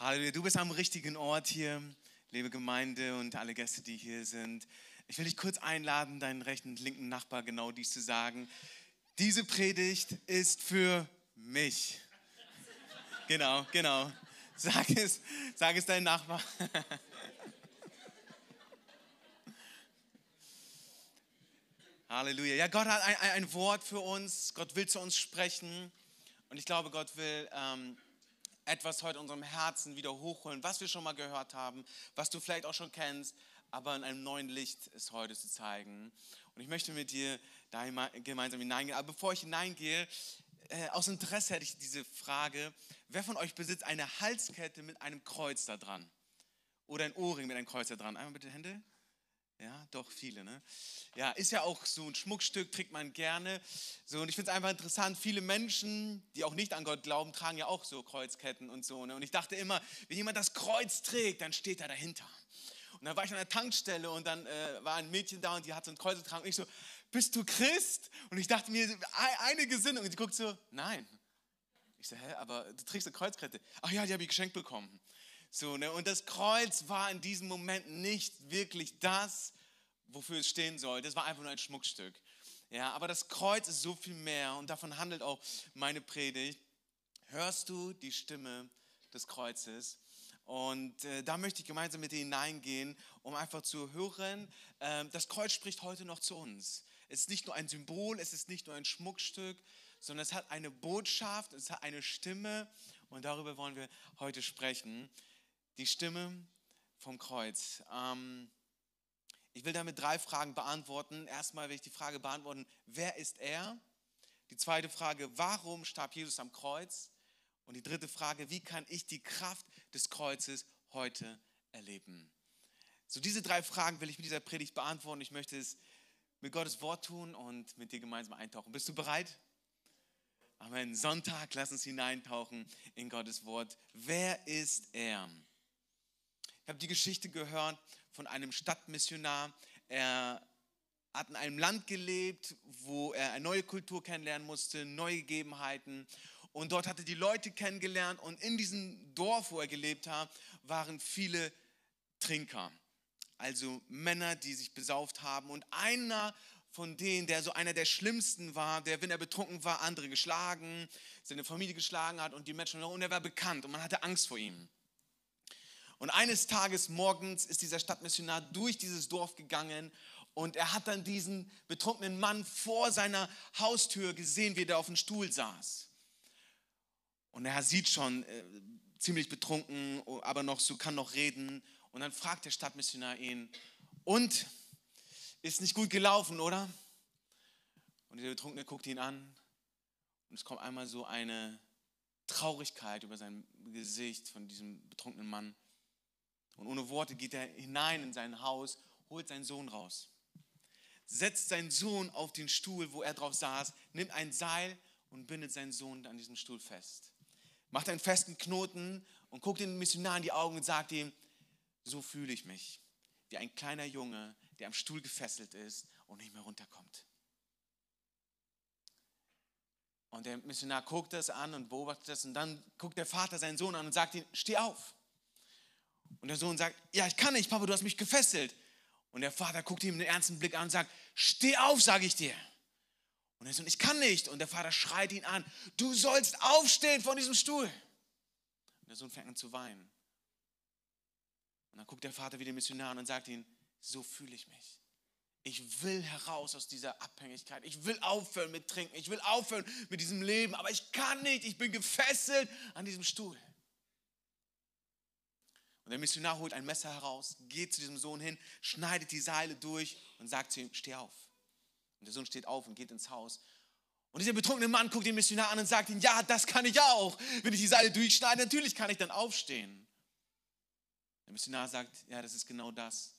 Halleluja. Du bist am richtigen Ort hier, liebe Gemeinde und alle Gäste, die hier sind. Ich will dich kurz einladen, deinen rechten und linken Nachbar genau dies zu sagen. Diese Predigt ist für mich. Genau, genau. Sag es, sag es deinem Nachbar. Halleluja. Ja, Gott hat ein, ein, Wort für uns. Gott will zu uns sprechen. Und ich glaube, Gott will ähm, etwas heute in unserem Herzen wieder hochholen, was wir schon mal gehört haben, was du vielleicht auch schon kennst, aber in einem neuen Licht es heute zu zeigen. Und ich möchte mit dir da gemeinsam hineingehen. Aber bevor ich hineingehe, äh, aus Interesse hätte ich diese Frage, wer von euch besitzt eine Halskette mit einem Kreuz da dran? Oder ein Ohrring mit einem Kreuz da dran? Einmal bitte Hände. Ja, doch viele, ne? Ja, ist ja auch so ein Schmuckstück, trägt man gerne. So, und ich finde es einfach interessant, viele Menschen, die auch nicht an Gott glauben, tragen ja auch so Kreuzketten und so. Ne? Und ich dachte immer, wenn jemand das Kreuz trägt, dann steht er dahinter. Und dann war ich an der Tankstelle und dann äh, war ein Mädchen da und die hat so ein Kreuz getragen. Und ich so, bist du Christ? Und ich dachte mir, eine Gesinnung. Und die guckt so, nein. Ich so, hä, aber du trägst eine Kreuzkette. Ach ja, die habe ich geschenkt bekommen. So, ne? Und das Kreuz war in diesem Moment nicht wirklich das, wofür es stehen soll. Das war einfach nur ein Schmuckstück. Ja, aber das Kreuz ist so viel mehr und davon handelt auch meine Predigt. Hörst du die Stimme des Kreuzes? Und äh, da möchte ich gemeinsam mit dir hineingehen, um einfach zu hören, äh, das Kreuz spricht heute noch zu uns. Es ist nicht nur ein Symbol, es ist nicht nur ein Schmuckstück, sondern es hat eine Botschaft, es hat eine Stimme und darüber wollen wir heute sprechen die Stimme vom Kreuz. Ähm, ich will damit drei Fragen beantworten. Erstmal will ich die Frage beantworten, wer ist er? Die zweite Frage, warum starb Jesus am Kreuz? Und die dritte Frage, wie kann ich die Kraft des Kreuzes heute erleben? So diese drei Fragen will ich mit dieser Predigt beantworten. Ich möchte es mit Gottes Wort tun und mit dir gemeinsam eintauchen. Bist du bereit? Amen. Sonntag, lass uns hineintauchen in Gottes Wort. Wer ist er? Habe die Geschichte gehört von einem Stadtmissionar. Er hat in einem Land gelebt, wo er eine neue Kultur kennenlernen musste, neue Gegebenheiten. Und dort hatte die Leute kennengelernt. Und in diesem Dorf, wo er gelebt hat, waren viele Trinker. Also Männer, die sich besauft haben. Und einer von denen, der so einer der schlimmsten war, der, wenn er betrunken war, andere geschlagen, seine Familie geschlagen hat und die Menschen. Und er war bekannt und man hatte Angst vor ihm. Und eines Tages morgens ist dieser Stadtmissionar durch dieses Dorf gegangen und er hat dann diesen betrunkenen Mann vor seiner Haustür gesehen, wie er auf dem Stuhl saß. Und er sieht schon äh, ziemlich betrunken, aber noch so kann noch reden. Und dann fragt der Stadtmissionar ihn: Und ist nicht gut gelaufen, oder? Und der Betrunkene guckt ihn an und es kommt einmal so eine Traurigkeit über sein Gesicht von diesem betrunkenen Mann. Und ohne Worte geht er hinein in sein Haus, holt seinen Sohn raus, setzt seinen Sohn auf den Stuhl, wo er drauf saß, nimmt ein Seil und bindet seinen Sohn an diesem Stuhl fest. Macht einen festen Knoten und guckt den Missionar in die Augen und sagt ihm, so fühle ich mich, wie ein kleiner Junge, der am Stuhl gefesselt ist und nicht mehr runterkommt. Und der Missionar guckt das an und beobachtet das und dann guckt der Vater seinen Sohn an und sagt ihm, steh auf. Und der Sohn sagt, ja, ich kann nicht, Papa, du hast mich gefesselt. Und der Vater guckt ihm den ernsten Blick an und sagt, steh auf, sage ich dir. Und der Sohn, ich kann nicht. Und der Vater schreit ihn an, du sollst aufstehen von diesem Stuhl. Und der Sohn fängt an zu weinen. Und dann guckt der Vater wieder Missionar an und sagt ihm, so fühle ich mich. Ich will heraus aus dieser Abhängigkeit. Ich will aufhören mit Trinken. Ich will aufhören mit diesem Leben. Aber ich kann nicht. Ich bin gefesselt an diesem Stuhl. Und der Missionar holt ein Messer heraus, geht zu diesem Sohn hin, schneidet die Seile durch und sagt zu ihm, steh auf. Und der Sohn steht auf und geht ins Haus. Und dieser betrunkene Mann guckt den Missionar an und sagt ihm, ja, das kann ich auch. Wenn ich die Seile durchschneide, natürlich kann ich dann aufstehen. Der Missionar sagt, ja, das ist genau das,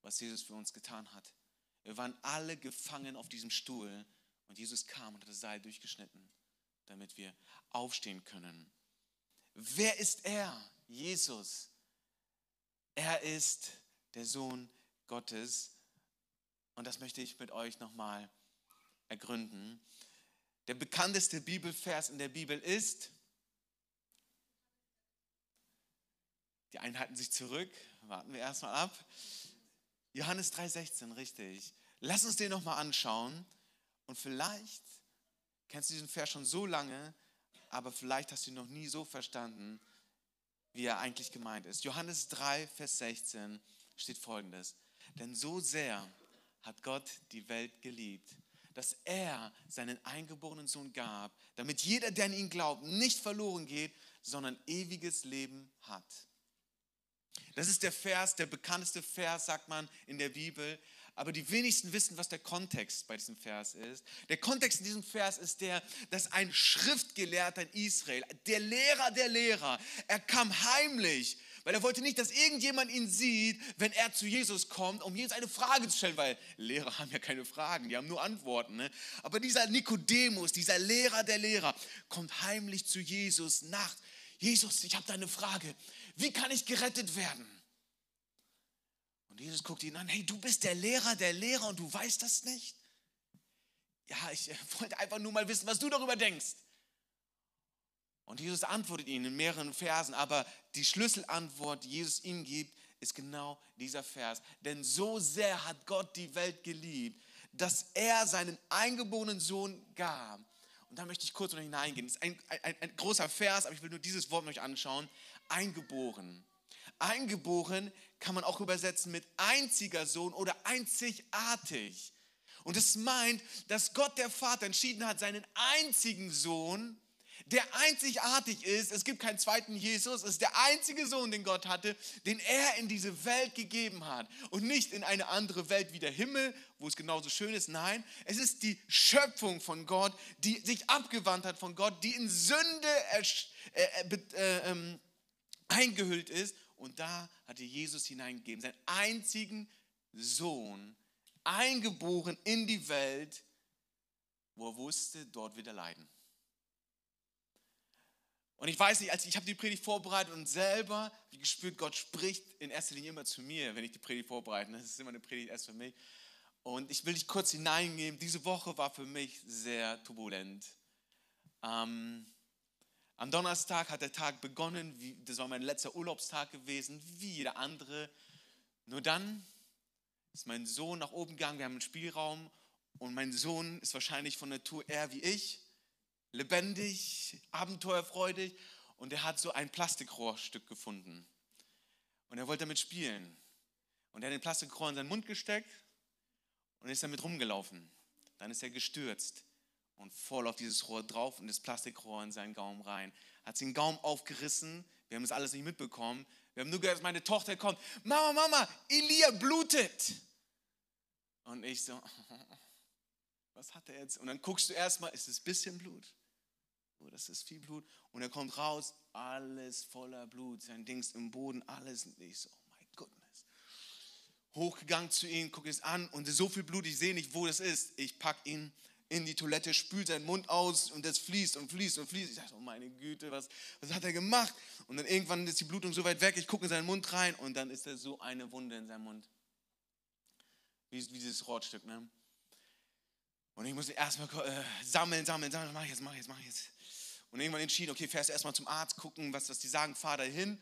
was Jesus für uns getan hat. Wir waren alle gefangen auf diesem Stuhl und Jesus kam und hat das Seil durchgeschnitten, damit wir aufstehen können. Wer ist er? Jesus. Er ist der Sohn Gottes. Und das möchte ich mit euch nochmal ergründen. Der bekannteste Bibelvers in der Bibel ist, die einen halten sich zurück, warten wir erstmal ab. Johannes 3,16, richtig. Lass uns den nochmal anschauen. Und vielleicht kennst du diesen Vers schon so lange, aber vielleicht hast du ihn noch nie so verstanden, wie er eigentlich gemeint ist. Johannes 3, Vers 16 steht folgendes. Denn so sehr hat Gott die Welt geliebt, dass er seinen eingeborenen Sohn gab, damit jeder, der an ihn glaubt, nicht verloren geht, sondern ewiges Leben hat. Das ist der Vers, der bekannteste Vers, sagt man in der Bibel. Aber die wenigsten wissen, was der Kontext bei diesem Vers ist. Der Kontext in diesem Vers ist der, dass ein Schriftgelehrter in Israel, der Lehrer der Lehrer, er kam heimlich, weil er wollte nicht, dass irgendjemand ihn sieht, wenn er zu Jesus kommt, um Jesus eine Frage zu stellen, weil Lehrer haben ja keine Fragen, die haben nur Antworten. Ne? Aber dieser Nikodemus, dieser Lehrer der Lehrer, kommt heimlich zu Jesus nachts. Jesus, ich habe da eine Frage. Wie kann ich gerettet werden? Und Jesus guckt ihn an, hey, du bist der Lehrer der Lehrer und du weißt das nicht? Ja, ich äh, wollte einfach nur mal wissen, was du darüber denkst. Und Jesus antwortet ihnen in mehreren Versen, aber die Schlüsselantwort, die Jesus ihm gibt, ist genau dieser Vers. Denn so sehr hat Gott die Welt geliebt, dass er seinen eingeborenen Sohn gab. Und da möchte ich kurz noch hineingehen. Das ist ein, ein, ein großer Vers, aber ich will nur dieses Wort euch anschauen. Eingeboren. Eingeboren kann man auch übersetzen mit einziger Sohn oder einzigartig. Und es meint, dass Gott der Vater entschieden hat, seinen einzigen Sohn, der einzigartig ist, es gibt keinen zweiten Jesus, es ist der einzige Sohn, den Gott hatte, den er in diese Welt gegeben hat. Und nicht in eine andere Welt wie der Himmel, wo es genauso schön ist. Nein, es ist die Schöpfung von Gott, die sich abgewandt hat von Gott, die in Sünde äh, äh, äh, ähm, eingehüllt ist und da hatte Jesus hineingegeben, seinen einzigen Sohn, eingeboren in die Welt, wo er wusste, dort wird er leiden. Und ich weiß nicht, als ich habe die Predigt vorbereitet und selber wie gespürt, Gott spricht in erster Linie immer zu mir, wenn ich die Predigt vorbereite. Das ist immer eine Predigt erst für mich. Und ich will dich kurz hineingeben. Diese Woche war für mich sehr turbulent. Ähm, am Donnerstag hat der Tag begonnen, das war mein letzter Urlaubstag gewesen, wie jeder andere. Nur dann ist mein Sohn nach oben gegangen, wir haben einen Spielraum und mein Sohn ist wahrscheinlich von Natur eher wie ich, lebendig, abenteuerfreudig und er hat so ein Plastikrohrstück gefunden und er wollte damit spielen. Und er hat den Plastikrohr in seinen Mund gesteckt und ist damit rumgelaufen. Dann ist er gestürzt und voll auf dieses Rohr drauf und das Plastikrohr in seinen Gaumen rein. Hat den Gaumen aufgerissen. Wir haben das alles nicht mitbekommen. Wir haben nur gehört, dass meine Tochter kommt. Mama, Mama, Elia blutet. Und ich so, was hat er jetzt? Und dann guckst du erstmal, ist es ein bisschen Blut? Oh, das ist viel Blut. Und er kommt raus, alles voller Blut. Sein Dings im Boden, alles. Ich so, oh mein Goodness. Hochgegangen zu ihm, gucke es an und so viel Blut, ich sehe nicht, wo das ist. Ich packe ihn in die Toilette, spült seinen Mund aus und das fließt und fließt und fließt. Ich dachte, oh meine Güte, was, was hat er gemacht? Und dann irgendwann ist die Blutung so weit weg, ich gucke in seinen Mund rein und dann ist da so eine Wunde in seinem Mund. Wie, wie dieses Rotstück, ne? Und ich musste erstmal äh, sammeln, sammeln, sammeln, mach ich jetzt, mach ich jetzt, mach ich jetzt. Und irgendwann entschieden, okay, fährst erstmal zum Arzt, gucken, was, was die sagen, fahr da hin.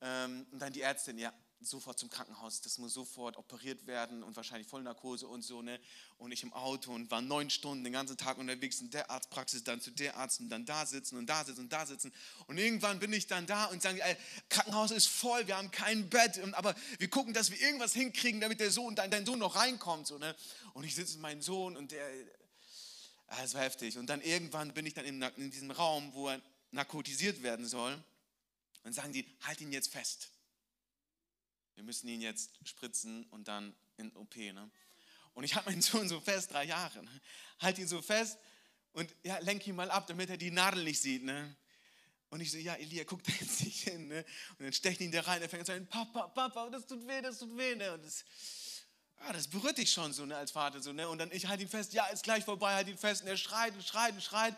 Ähm, und dann die Ärztin, ja, sofort zum Krankenhaus, das muss sofort operiert werden und wahrscheinlich Vollnarkose und so, ne? Und ich im Auto und war neun Stunden den ganzen Tag unterwegs in der Arztpraxis, dann zu der Arzt und dann da sitzen und da sitzen und da sitzen. Und irgendwann bin ich dann da und sagen, ey, Krankenhaus ist voll, wir haben kein Bett, aber wir gucken, dass wir irgendwas hinkriegen, damit der Sohn, dein, dein Sohn noch reinkommt, so, ne? Und ich sitze mit meinem Sohn und der, das war heftig. Und dann irgendwann bin ich dann in, in diesem Raum, wo er narkotisiert werden soll. Und sagen die, halt ihn jetzt fest wir müssen ihn jetzt spritzen und dann in OP. Ne? Und ich halte meinen Sohn so fest, drei Jahre, ne? halt ihn so fest und ja, lenk ihn mal ab, damit er die Nadel nicht sieht. Ne? Und ich so, ja, Elia, guck da jetzt nicht hin. Ne? Und dann stechen ihn da rein, er fängt an zu sagen, Papa, Papa, das tut weh, das tut weh. Ne? Und das, ja, das berührt dich schon so ne, als Vater. So, ne? Und dann ich halte ihn fest, ja, ist gleich vorbei, halt ihn fest. Und er schreit und schreit und schreit.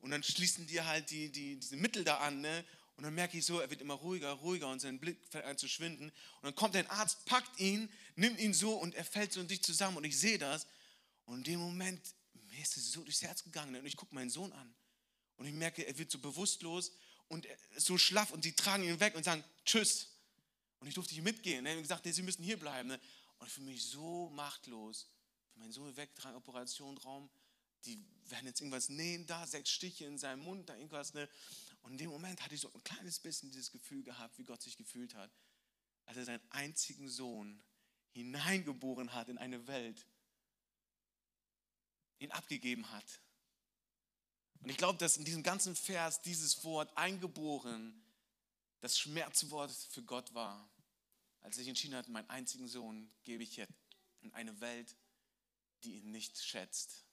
Und dann schließen die halt die, die, diese Mittel da an. Ne? Und dann merke ich so, er wird immer ruhiger, ruhiger und sein Blick fängt an zu schwinden. Und dann kommt ein Arzt, packt ihn, nimmt ihn so und er fällt so in sich zusammen. Und ich sehe das. Und in dem Moment, mir ist es so durchs Herz gegangen. Und ich gucke meinen Sohn an. Und ich merke, er wird so bewusstlos und so schlaff. Und sie tragen ihn weg und sagen, tschüss. Und ich durfte nicht mitgehen. Ich habe gesagt, nee, sie müssen hier bleiben. Ne? Und ich fühle mich so machtlos. Meinen Sohn wegtragen, Operationsraum. Die werden jetzt irgendwas nähen da, sechs Stiche in seinem Mund, da irgendwas. Ne? Und in dem Moment hatte ich so ein kleines bisschen dieses Gefühl gehabt, wie Gott sich gefühlt hat, als er seinen einzigen Sohn hineingeboren hat in eine Welt, ihn abgegeben hat. Und ich glaube, dass in diesem ganzen Vers dieses Wort eingeboren das Schmerzwort für Gott war als ich entschieden hatte, meinen einzigen Sohn gebe ich jetzt in eine Welt, die ihn nicht schätzt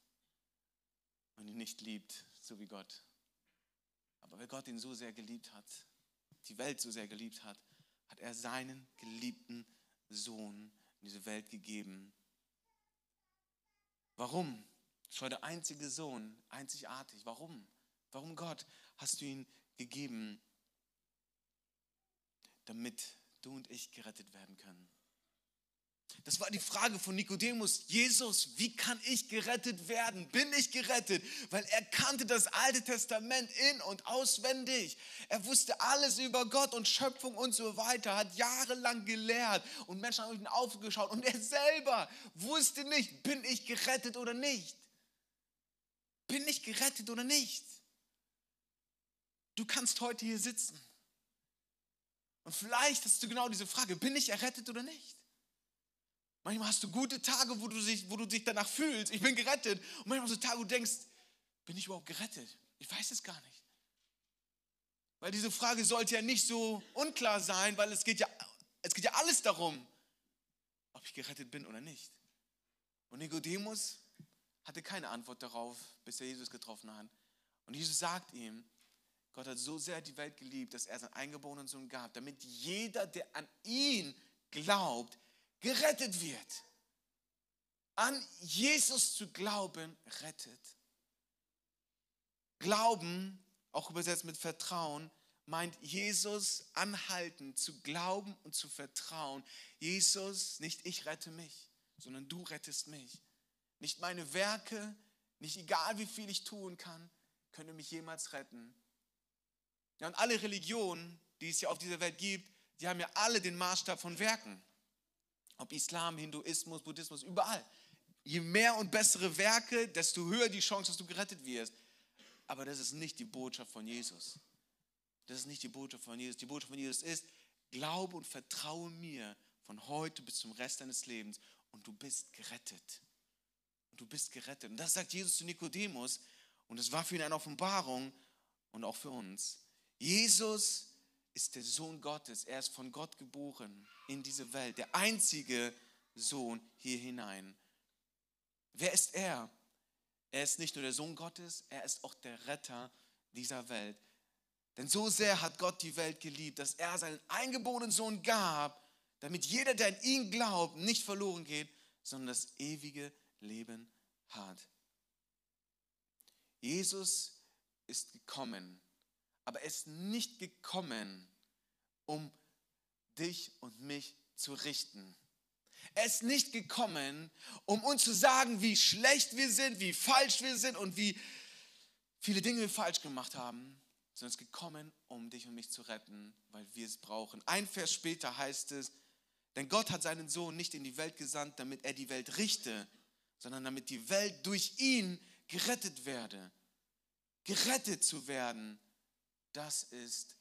und ihn nicht liebt, so wie Gott. Aber weil Gott ihn so sehr geliebt hat, die Welt so sehr geliebt hat, hat er seinen geliebten Sohn in diese Welt gegeben. Warum? Das war der einzige Sohn, einzigartig. Warum? Warum Gott hast du ihn gegeben? Damit du und ich gerettet werden können. Das war die Frage von Nikodemus. Jesus, wie kann ich gerettet werden? Bin ich gerettet? Weil er kannte das Alte Testament in und auswendig. Er wusste alles über Gott und Schöpfung und so weiter, hat jahrelang gelehrt und Menschen haben ihn aufgeschaut und er selber wusste nicht, bin ich gerettet oder nicht? Bin ich gerettet oder nicht? Du kannst heute hier sitzen und vielleicht hast du genau diese Frage, bin ich errettet oder nicht? Manchmal hast du gute Tage, wo du, dich, wo du dich danach fühlst, ich bin gerettet. Und manchmal hast du Tage, wo du denkst, bin ich überhaupt gerettet? Ich weiß es gar nicht. Weil diese Frage sollte ja nicht so unklar sein, weil es geht ja, es geht ja alles darum, ob ich gerettet bin oder nicht. Und Nikodemus hatte keine Antwort darauf, bis er Jesus getroffen hat. Und Jesus sagt ihm, Gott hat so sehr die Welt geliebt, dass er seinen eingeborenen Sohn gab, damit jeder, der an ihn glaubt, gerettet wird. An Jesus zu glauben, rettet. Glauben, auch übersetzt mit Vertrauen, meint Jesus anhalten, zu glauben und zu vertrauen. Jesus, nicht ich rette mich, sondern du rettest mich. Nicht meine Werke, nicht egal wie viel ich tun kann, können mich jemals retten, ja, und alle Religionen, die es ja auf dieser Welt gibt, die haben ja alle den Maßstab von Werken. Ob Islam, Hinduismus, Buddhismus, überall. Je mehr und bessere Werke, desto höher die Chance, dass du gerettet wirst. Aber das ist nicht die Botschaft von Jesus. Das ist nicht die Botschaft von Jesus. Die Botschaft von Jesus ist, glaube und vertraue mir von heute bis zum Rest deines Lebens und du bist gerettet. Und du bist gerettet. Und das sagt Jesus zu Nikodemus und es war für ihn eine Offenbarung und auch für uns. Jesus ist der Sohn Gottes. Er ist von Gott geboren in diese Welt. Der einzige Sohn hier hinein. Wer ist er? Er ist nicht nur der Sohn Gottes, er ist auch der Retter dieser Welt. Denn so sehr hat Gott die Welt geliebt, dass er seinen eingeborenen Sohn gab, damit jeder, der an ihn glaubt, nicht verloren geht, sondern das ewige Leben hat. Jesus ist gekommen, aber er ist nicht gekommen, um dich und mich zu richten. Er ist nicht gekommen, um uns zu sagen, wie schlecht wir sind, wie falsch wir sind und wie viele Dinge wir falsch gemacht haben, sondern es ist gekommen, um dich und mich zu retten, weil wir es brauchen. Ein Vers später heißt es, denn Gott hat seinen Sohn nicht in die Welt gesandt, damit er die Welt richte, sondern damit die Welt durch ihn gerettet werde. Gerettet zu werden das ist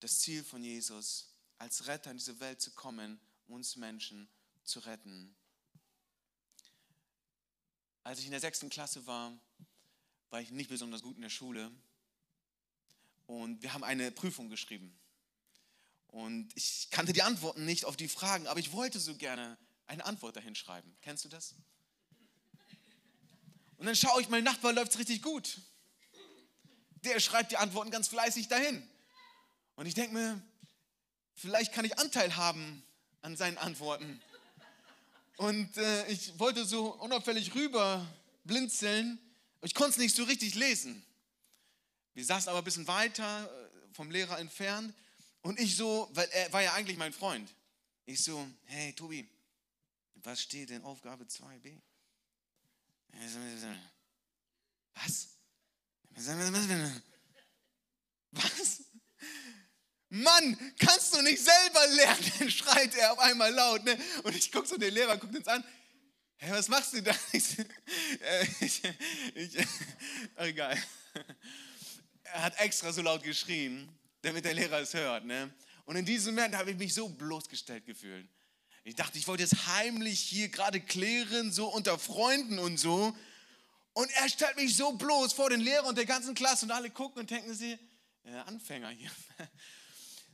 das Ziel von Jesus, als Retter in diese Welt zu kommen, uns Menschen zu retten. Als ich in der sechsten Klasse war, war ich nicht besonders gut in der Schule und wir haben eine Prüfung geschrieben. Und ich kannte die Antworten nicht auf die Fragen, aber ich wollte so gerne eine Antwort dahin schreiben. Kennst du das? Und dann schaue ich, mein Nachbar läuft es richtig gut. Der schreibt die Antworten ganz fleißig dahin. Und ich denke mir, vielleicht kann ich Anteil haben an seinen Antworten. Und äh, ich wollte so unauffällig rüber blinzeln. Ich konnte es nicht so richtig lesen. Wir saßen aber ein bisschen weiter äh, vom Lehrer entfernt. Und ich so, weil er war ja eigentlich mein Freund. Ich so, hey Tobi, was steht in Aufgabe 2b? Was? Was? Mann, kannst du nicht selber lernen? schreit er auf einmal laut. Ne? Und ich gucke so den Lehrer, guckt uns an. Hey, was machst du da? Ich, äh, ich, ich, egal. Er hat extra so laut geschrien, damit der Lehrer es hört. Ne? Und in diesem Moment habe ich mich so bloßgestellt gefühlt. Ich dachte, ich wollte jetzt heimlich hier gerade klären, so unter Freunden und so. Und er stellt mich so bloß vor den Lehrer und der ganzen Klasse und alle gucken und denken sie, äh, Anfänger hier.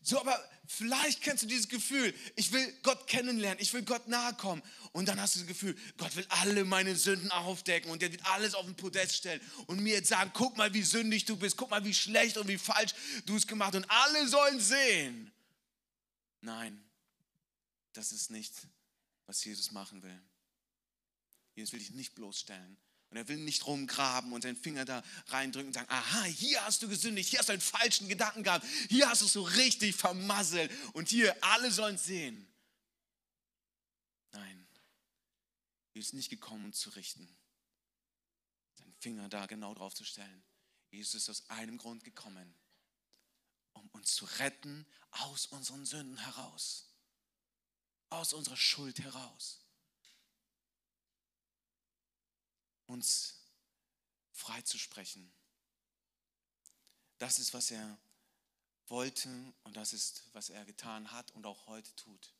So, aber vielleicht kennst du dieses Gefühl, ich will Gott kennenlernen, ich will Gott nahe kommen. Und dann hast du das Gefühl, Gott will alle meine Sünden aufdecken und er wird alles auf den Podest stellen und mir jetzt sagen, guck mal, wie sündig du bist, guck mal, wie schlecht und wie falsch du es gemacht hast. und alle sollen sehen. Nein, das ist nicht, was Jesus machen will. Jesus will dich nicht bloßstellen. Und er will nicht rumgraben und seinen Finger da reindrücken und sagen, aha, hier hast du gesündigt, hier hast du einen falschen Gedanken gehabt, hier hast du es so richtig vermasselt und hier, alle sollen sehen. Nein, Jesus ist nicht gekommen, um zu richten, seinen Finger da genau drauf zu stellen. Jesus ist aus einem Grund gekommen, um uns zu retten aus unseren Sünden heraus, aus unserer Schuld heraus. Uns frei zu sprechen. Das ist, was er wollte und das ist, was er getan hat und auch heute tut.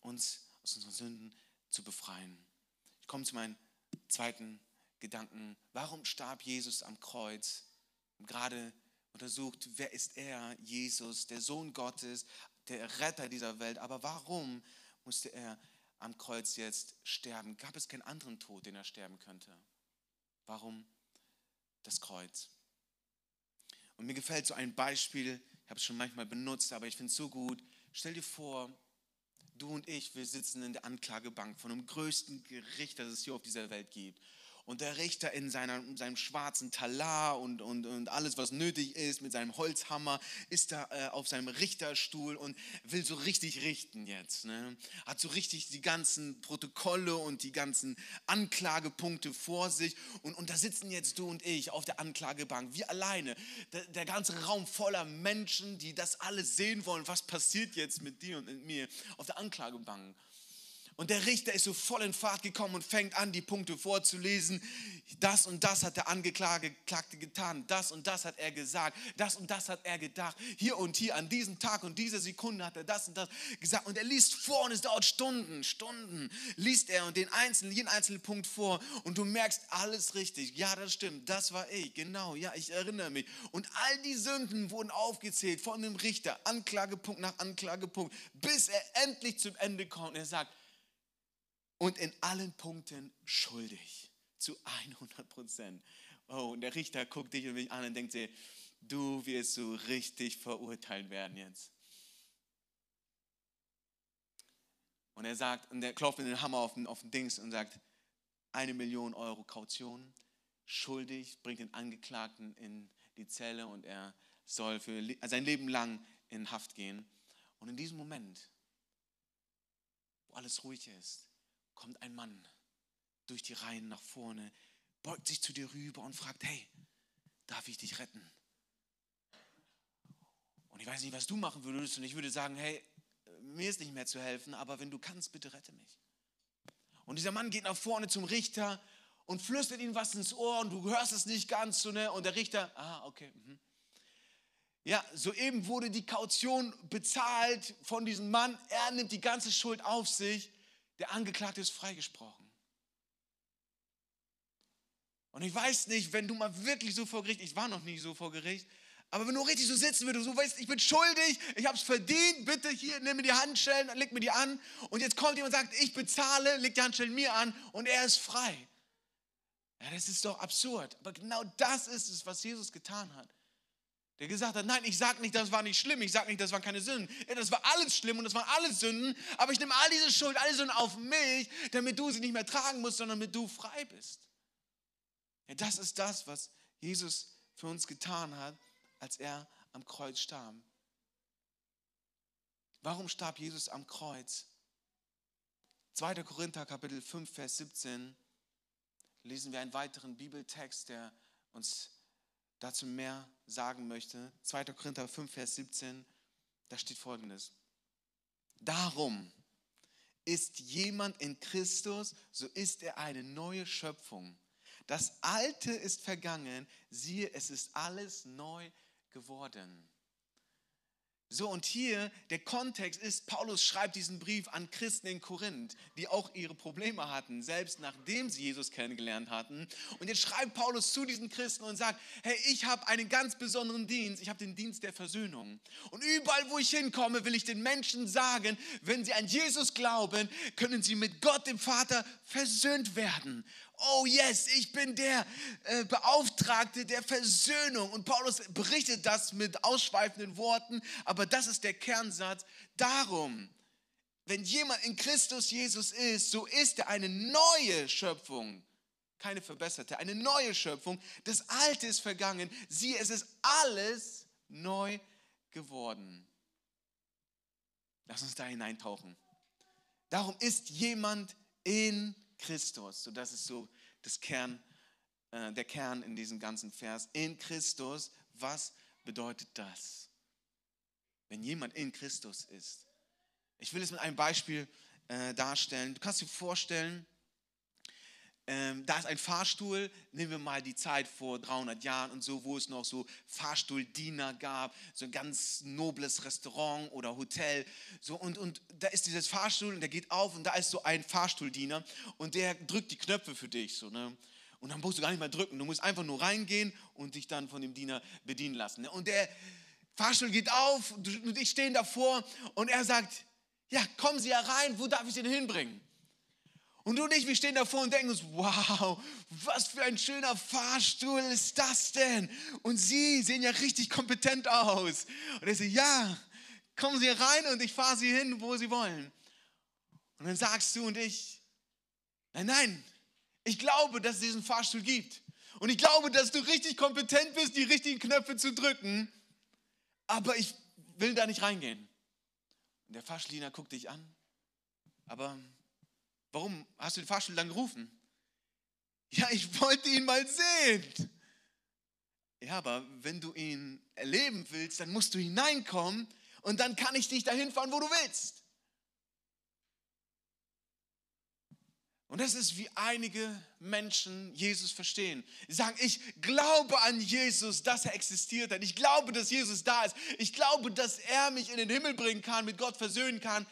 Uns aus unseren Sünden zu befreien. Ich komme zu meinem zweiten Gedanken. Warum starb Jesus am Kreuz? Gerade untersucht, wer ist er? Jesus, der Sohn Gottes, der Retter dieser Welt. Aber warum musste er am Kreuz jetzt sterben? Gab es keinen anderen Tod, den er sterben könnte? Warum das Kreuz? Und mir gefällt so ein Beispiel, ich habe es schon manchmal benutzt, aber ich finde es so gut. Stell dir vor, du und ich, wir sitzen in der Anklagebank von dem größten Gericht, das es hier auf dieser Welt gibt. Und der Richter in seiner, seinem schwarzen Talar und, und, und alles, was nötig ist, mit seinem Holzhammer, ist da äh, auf seinem Richterstuhl und will so richtig richten jetzt. Ne? Hat so richtig die ganzen Protokolle und die ganzen Anklagepunkte vor sich. Und, und da sitzen jetzt du und ich auf der Anklagebank, wir alleine. Der, der ganze Raum voller Menschen, die das alles sehen wollen. Was passiert jetzt mit dir und mit mir auf der Anklagebank? Und der Richter ist so voll in Fahrt gekommen und fängt an, die Punkte vorzulesen. Das und das hat der Angeklagte getan, das und das hat er gesagt, das und das hat er gedacht. Hier und hier, an diesem Tag und dieser Sekunde hat er das und das gesagt. Und er liest vor und es dauert Stunden, Stunden, liest er und den einzelnen, jeden einzelnen Punkt vor. Und du merkst alles richtig. Ja, das stimmt, das war ich, genau, ja, ich erinnere mich. Und all die Sünden wurden aufgezählt von dem Richter, Anklagepunkt nach Anklagepunkt, bis er endlich zum Ende kommt und er sagt, und in allen Punkten schuldig. Zu 100 Prozent. Oh, und der Richter guckt dich und mich an und denkt sich, du wirst so richtig verurteilt werden jetzt. Und er sagt, und er klopft mit dem Hammer auf den, auf den Dings und sagt, eine Million Euro Kaution, schuldig, bringt den Angeklagten in die Zelle und er soll für sein Leben lang in Haft gehen. Und in diesem Moment, wo alles ruhig ist, kommt ein Mann durch die Reihen nach vorne, beugt sich zu dir rüber und fragt, hey, darf ich dich retten? Und ich weiß nicht, was du machen würdest und ich würde sagen, hey, mir ist nicht mehr zu helfen, aber wenn du kannst, bitte rette mich. Und dieser Mann geht nach vorne zum Richter und flüstert ihm was ins Ohr und du hörst es nicht ganz so, ne? Und der Richter, ah, okay. Mhm. Ja, soeben wurde die Kaution bezahlt von diesem Mann. Er nimmt die ganze Schuld auf sich der Angeklagte ist freigesprochen. Und ich weiß nicht, wenn du mal wirklich so vor Gericht, ich war noch nie so vor Gericht, aber wenn du richtig so sitzen würdest, so weißt, ich bin schuldig, ich habe es verdient, bitte hier, nimm mir die Handschellen, leg mir die an. Und jetzt kommt jemand und sagt, ich bezahle, leg die Handschellen mir an und er ist frei. Ja, das ist doch absurd. Aber genau das ist es, was Jesus getan hat. Der gesagt hat, nein, ich sage nicht, das war nicht schlimm, ich sage nicht, das waren keine Sünden. Das war alles schlimm und das waren alles Sünden, aber ich nehme all diese Schuld, alle Sünden auf mich, damit du sie nicht mehr tragen musst, sondern damit du frei bist. Ja, das ist das, was Jesus für uns getan hat, als er am Kreuz starb. Warum starb Jesus am Kreuz? 2. Korinther Kapitel 5, Vers 17 lesen wir einen weiteren Bibeltext, der uns dazu mehr sagen möchte. 2. Korinther 5, Vers 17, da steht folgendes. Darum ist jemand in Christus, so ist er eine neue Schöpfung. Das Alte ist vergangen, siehe, es ist alles neu geworden. So, und hier der Kontext ist, Paulus schreibt diesen Brief an Christen in Korinth, die auch ihre Probleme hatten, selbst nachdem sie Jesus kennengelernt hatten. Und jetzt schreibt Paulus zu diesen Christen und sagt, hey, ich habe einen ganz besonderen Dienst, ich habe den Dienst der Versöhnung. Und überall, wo ich hinkomme, will ich den Menschen sagen, wenn sie an Jesus glauben, können sie mit Gott, dem Vater, versöhnt werden oh yes, ich bin der äh, Beauftragte der Versöhnung. Und Paulus berichtet das mit ausschweifenden Worten, aber das ist der Kernsatz. Darum, wenn jemand in Christus Jesus ist, so ist er eine neue Schöpfung. Keine verbesserte, eine neue Schöpfung. Das Alte ist vergangen. Siehe, es ist alles neu geworden. Lass uns da hineintauchen. Darum ist jemand in Christus. So, das ist so das Kern, äh, der Kern in diesem ganzen Vers. In Christus, was bedeutet das? Wenn jemand in Christus ist. Ich will es mit einem Beispiel äh, darstellen. Du kannst dir vorstellen, ähm, da ist ein Fahrstuhl, nehmen wir mal die Zeit vor 300 Jahren und so, wo es noch so Fahrstuhldiener gab, so ein ganz nobles Restaurant oder Hotel. So, und, und da ist dieses Fahrstuhl und der geht auf und da ist so ein Fahrstuhldiener und der drückt die Knöpfe für dich. So, ne? Und dann musst du gar nicht mehr drücken, du musst einfach nur reingehen und dich dann von dem Diener bedienen lassen. Ne? Und der Fahrstuhl geht auf und ich stehe davor und er sagt, ja, kommen Sie herein, wo darf ich Sie denn hinbringen? Und du und ich, wir stehen davor und denken uns, wow, was für ein schöner Fahrstuhl ist das denn? Und sie sehen ja richtig kompetent aus. Und er sagt, ja, kommen Sie rein und ich fahre Sie hin, wo Sie wollen. Und dann sagst du und ich, nein, nein, ich glaube, dass es diesen Fahrstuhl gibt. Und ich glaube, dass du richtig kompetent bist, die richtigen Knöpfe zu drücken. Aber ich will da nicht reingehen. Und der Fahrstuhliner guckt dich an. Aber Warum hast du den Fahrstuhl dann gerufen? Ja, ich wollte ihn mal sehen. Ja, aber wenn du ihn erleben willst, dann musst du hineinkommen und dann kann ich dich dahin fahren, wo du willst. Und das ist wie einige Menschen Jesus verstehen. Sie sagen, ich glaube an Jesus, dass er existiert hat. Ich glaube, dass Jesus da ist. Ich glaube, dass er mich in den Himmel bringen kann, mit Gott versöhnen kann.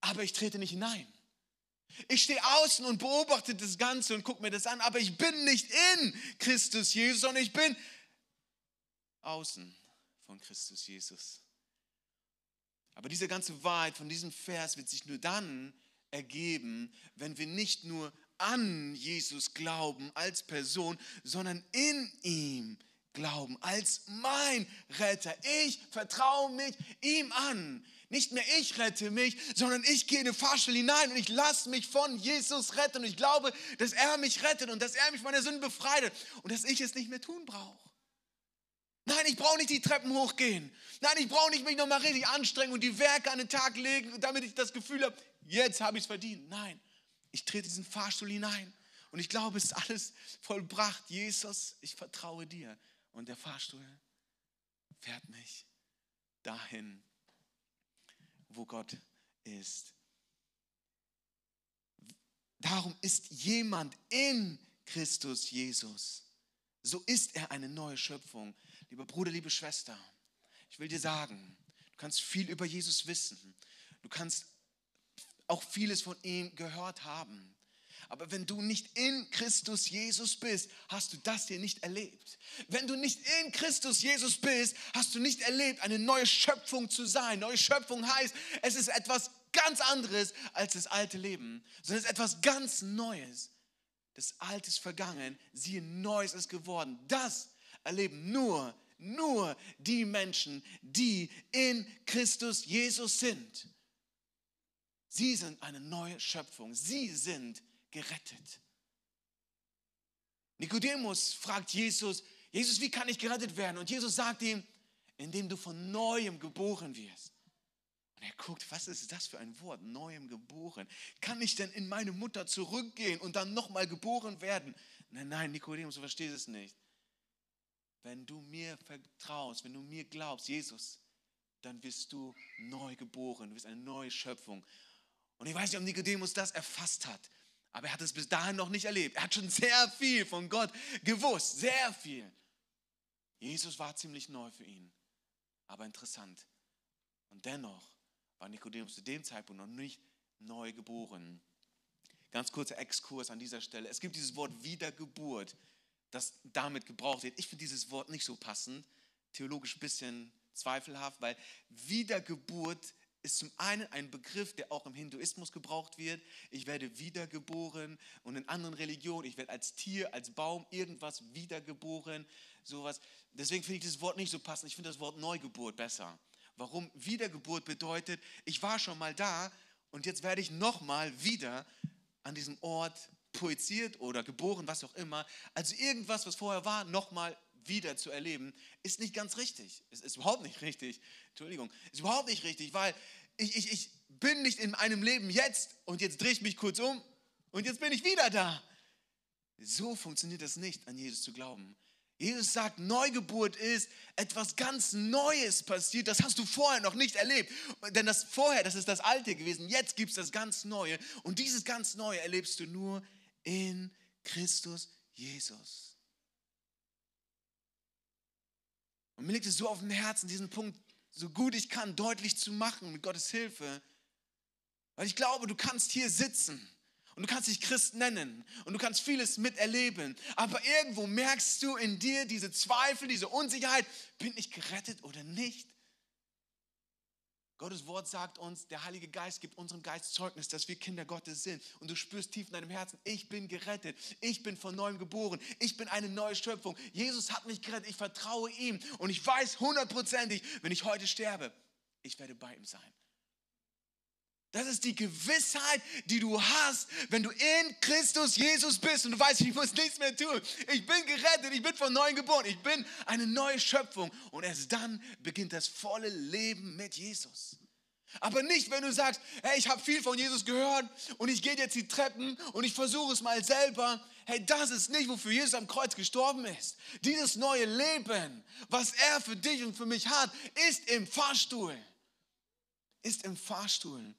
Aber ich trete nicht hinein. Ich stehe außen und beobachte das Ganze und gucke mir das an, aber ich bin nicht in Christus Jesus, sondern ich bin außen von Christus Jesus. Aber diese ganze Wahrheit von diesem Vers wird sich nur dann ergeben, wenn wir nicht nur an Jesus glauben als Person, sondern in ihm glauben als mein Retter. Ich vertraue mich ihm an. Nicht mehr ich rette mich, sondern ich gehe in den Fahrstuhl hinein und ich lasse mich von Jesus retten. Und ich glaube, dass er mich rettet und dass er mich von der Sünde befreit und dass ich es nicht mehr tun brauche. Nein, ich brauche nicht die Treppen hochgehen. Nein, ich brauche nicht mich nochmal richtig anstrengen und die Werke an den Tag legen, damit ich das Gefühl habe, jetzt habe ich es verdient. Nein, ich trete diesen Fahrstuhl hinein und ich glaube, es ist alles vollbracht. Jesus, ich vertraue dir. Und der Fahrstuhl fährt mich dahin, wo Gott ist. Darum ist jemand in Christus Jesus. So ist er eine neue Schöpfung. Lieber Bruder, liebe Schwester, ich will dir sagen, du kannst viel über Jesus wissen. Du kannst auch vieles von ihm gehört haben. Aber wenn du nicht in Christus Jesus bist, hast du das hier nicht erlebt. Wenn du nicht in Christus Jesus bist, hast du nicht erlebt, eine neue Schöpfung zu sein. Neue Schöpfung heißt, es ist etwas ganz anderes als das alte Leben, sondern es ist etwas ganz Neues. das Alte ist vergangen, siehe, Neues ist geworden. Das erleben nur, nur die Menschen, die in Christus Jesus sind. Sie sind eine neue Schöpfung. Sie sind gerettet. Nikodemus fragt Jesus, Jesus, wie kann ich gerettet werden? Und Jesus sagt ihm, indem du von neuem geboren wirst. Und er guckt, was ist das für ein Wort, neuem geboren? Kann ich denn in meine Mutter zurückgehen und dann nochmal geboren werden? Nein, nein, Nikodemus, du verstehst es nicht. Wenn du mir vertraust, wenn du mir glaubst, Jesus, dann wirst du neu geboren, du bist eine neue Schöpfung. Und ich weiß nicht, ob Nikodemus das erfasst hat, aber er hat es bis dahin noch nicht erlebt. Er hat schon sehr viel von Gott gewusst, sehr viel. Jesus war ziemlich neu für ihn, aber interessant. Und dennoch war Nikodemus zu dem Zeitpunkt noch nicht neu geboren. Ganz kurzer Exkurs an dieser Stelle. Es gibt dieses Wort Wiedergeburt, das damit gebraucht wird. Ich finde dieses Wort nicht so passend, theologisch ein bisschen zweifelhaft, weil Wiedergeburt ist zum einen ein Begriff, der auch im Hinduismus gebraucht wird. Ich werde wiedergeboren und in anderen Religionen, ich werde als Tier, als Baum, irgendwas wiedergeboren, sowas. Deswegen finde ich dieses Wort nicht so passend. Ich finde das Wort Neugeburt besser warum Wiedergeburt bedeutet, ich war schon mal da und jetzt werde ich nochmal wieder an diesem Ort projiziert oder geboren, was auch immer. Also irgendwas, was vorher war, nochmal wieder zu erleben, ist nicht ganz richtig. Es ist überhaupt nicht richtig. Entschuldigung, ist überhaupt nicht richtig, weil ich, ich, ich bin nicht in einem Leben jetzt und jetzt drehe ich mich kurz um und jetzt bin ich wieder da. So funktioniert das nicht, an Jesus zu glauben. Jesus sagt, Neugeburt ist etwas ganz Neues passiert. Das hast du vorher noch nicht erlebt. Denn das vorher, das ist das Alte gewesen. Jetzt gibt es das ganz Neue. Und dieses ganz Neue erlebst du nur in Christus Jesus. Und mir liegt es so auf dem Herzen, diesen Punkt so gut ich kann deutlich zu machen mit Gottes Hilfe. Weil ich glaube, du kannst hier sitzen und du kannst dich Christ nennen und du kannst vieles miterleben. Aber irgendwo merkst du in dir diese Zweifel, diese Unsicherheit, bin ich gerettet oder nicht? Gottes Wort sagt uns, der Heilige Geist gibt unserem Geist Zeugnis, dass wir Kinder Gottes sind. Und du spürst tief in deinem Herzen, ich bin gerettet, ich bin von neuem geboren, ich bin eine neue Schöpfung. Jesus hat mich gerettet, ich vertraue ihm und ich weiß hundertprozentig, wenn ich heute sterbe, ich werde bei ihm sein. Das ist die Gewissheit, die du hast, wenn du in Christus Jesus bist und du weißt, ich muss nichts mehr tun. Ich bin gerettet, ich bin von neuem geboren, ich bin eine neue Schöpfung. Und erst dann beginnt das volle Leben mit Jesus. Aber nicht, wenn du sagst, hey, ich habe viel von Jesus gehört und ich gehe jetzt die Treppen und ich versuche es mal selber. Hey, das ist nicht, wofür Jesus am Kreuz gestorben ist. Dieses neue Leben, was er für dich und für mich hat, ist im Fahrstuhl. Ist im Fahrstuhl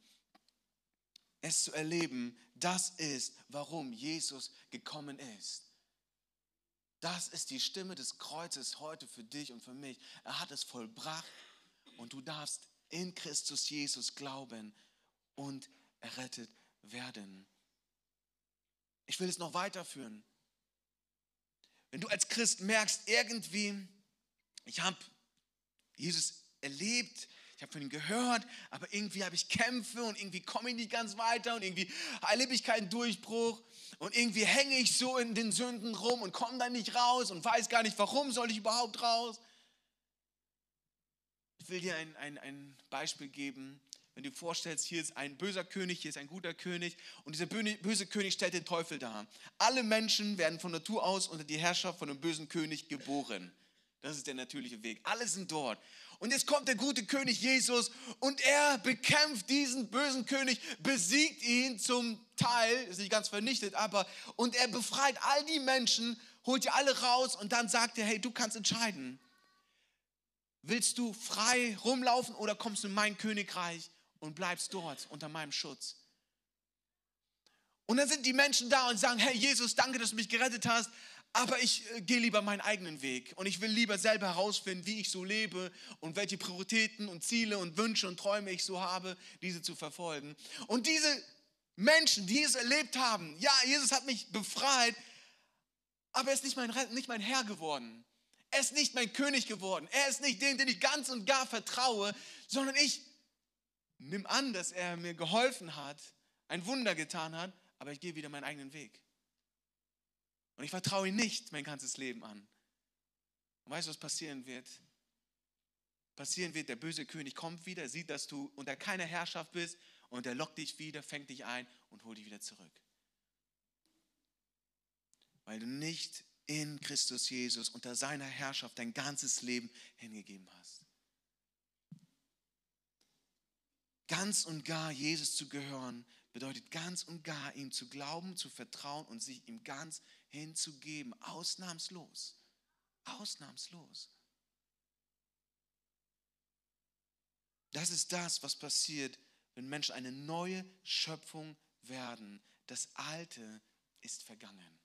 es zu erleben, das ist, warum Jesus gekommen ist. Das ist die Stimme des Kreuzes heute für dich und für mich. Er hat es vollbracht und du darfst in Christus Jesus glauben und errettet werden. Ich will es noch weiterführen. Wenn du als Christ merkst, irgendwie, ich habe Jesus erlebt, ich habe von ihm gehört, aber irgendwie habe ich Kämpfe und irgendwie komme ich nicht ganz weiter und irgendwie erlebe ich keinen Durchbruch und irgendwie hänge ich so in den Sünden rum und komme da nicht raus und weiß gar nicht, warum soll ich überhaupt raus. Ich will dir ein, ein, ein Beispiel geben. Wenn du dir vorstellst, hier ist ein böser König, hier ist ein guter König und dieser böse König stellt den Teufel dar. Alle Menschen werden von Natur aus unter die Herrschaft von einem bösen König geboren. Das ist der natürliche Weg. Alle sind dort. Und jetzt kommt der gute König Jesus und er bekämpft diesen bösen König, besiegt ihn zum Teil, ist nicht ganz vernichtet, aber und er befreit all die Menschen, holt die alle raus und dann sagt er, hey, du kannst entscheiden. Willst du frei rumlaufen oder kommst du in mein Königreich und bleibst dort unter meinem Schutz? Und dann sind die Menschen da und sagen, hey Jesus, danke, dass du mich gerettet hast, aber ich äh, gehe lieber meinen eigenen Weg und ich will lieber selber herausfinden, wie ich so lebe und welche Prioritäten und Ziele und Wünsche und Träume ich so habe, diese zu verfolgen. Und diese Menschen, die es erlebt haben, ja, Jesus hat mich befreit, aber er ist nicht mein, nicht mein Herr geworden. Er ist nicht mein König geworden. Er ist nicht dem, den ich ganz und gar vertraue, sondern ich nehme an, dass er mir geholfen hat, ein Wunder getan hat, aber ich gehe wieder meinen eigenen Weg. Und ich vertraue ihm nicht mein ganzes Leben an. Und weißt du, was passieren wird? Passieren wird, der böse König kommt wieder, sieht, dass du unter keiner Herrschaft bist und er lockt dich wieder, fängt dich ein und holt dich wieder zurück. Weil du nicht in Christus Jesus unter seiner Herrschaft dein ganzes Leben hingegeben hast. Ganz und gar Jesus zu gehören, bedeutet ganz und gar ihm zu glauben, zu vertrauen und sich ihm ganz hinzugeben. Ausnahmslos. Ausnahmslos. Das ist das, was passiert, wenn Menschen eine neue Schöpfung werden. Das Alte ist vergangen.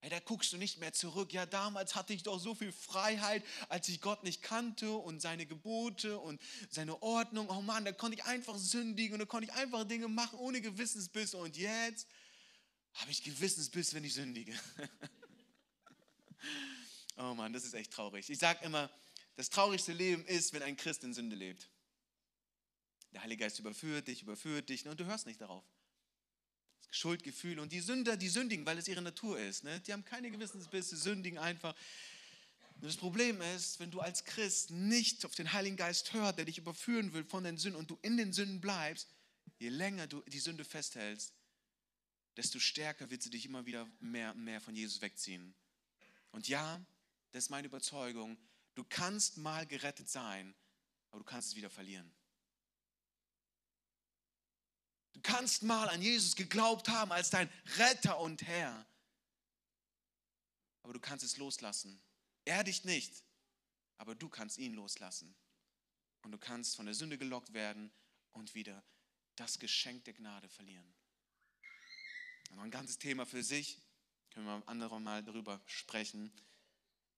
Hey, da guckst du nicht mehr zurück. Ja, damals hatte ich doch so viel Freiheit, als ich Gott nicht kannte und seine Gebote und seine Ordnung. Oh Mann, da konnte ich einfach sündigen und da konnte ich einfach Dinge machen ohne Gewissensbiss. Und jetzt habe ich Gewissensbiss, wenn ich sündige. oh Mann, das ist echt traurig. Ich sage immer, das traurigste Leben ist, wenn ein Christ in Sünde lebt. Der Heilige Geist überführt dich, überführt dich und du hörst nicht darauf. Schuldgefühle. Und die Sünder, die sündigen, weil es ihre Natur ist. Ne? Die haben keine Gewissensbisse, sündigen einfach. Und das Problem ist, wenn du als Christ nicht auf den Heiligen Geist hörst, der dich überführen will von den Sünden und du in den Sünden bleibst, je länger du die Sünde festhältst, desto stärker wird sie dich immer wieder mehr und mehr von Jesus wegziehen. Und ja, das ist meine Überzeugung, du kannst mal gerettet sein, aber du kannst es wieder verlieren. Du kannst mal an Jesus geglaubt haben als dein Retter und Herr. Aber du kannst es loslassen. Er dich nicht, aber du kannst ihn loslassen. Und du kannst von der Sünde gelockt werden und wieder das Geschenk der Gnade verlieren. Noch ein ganzes Thema für sich, können wir am anderen Mal darüber sprechen.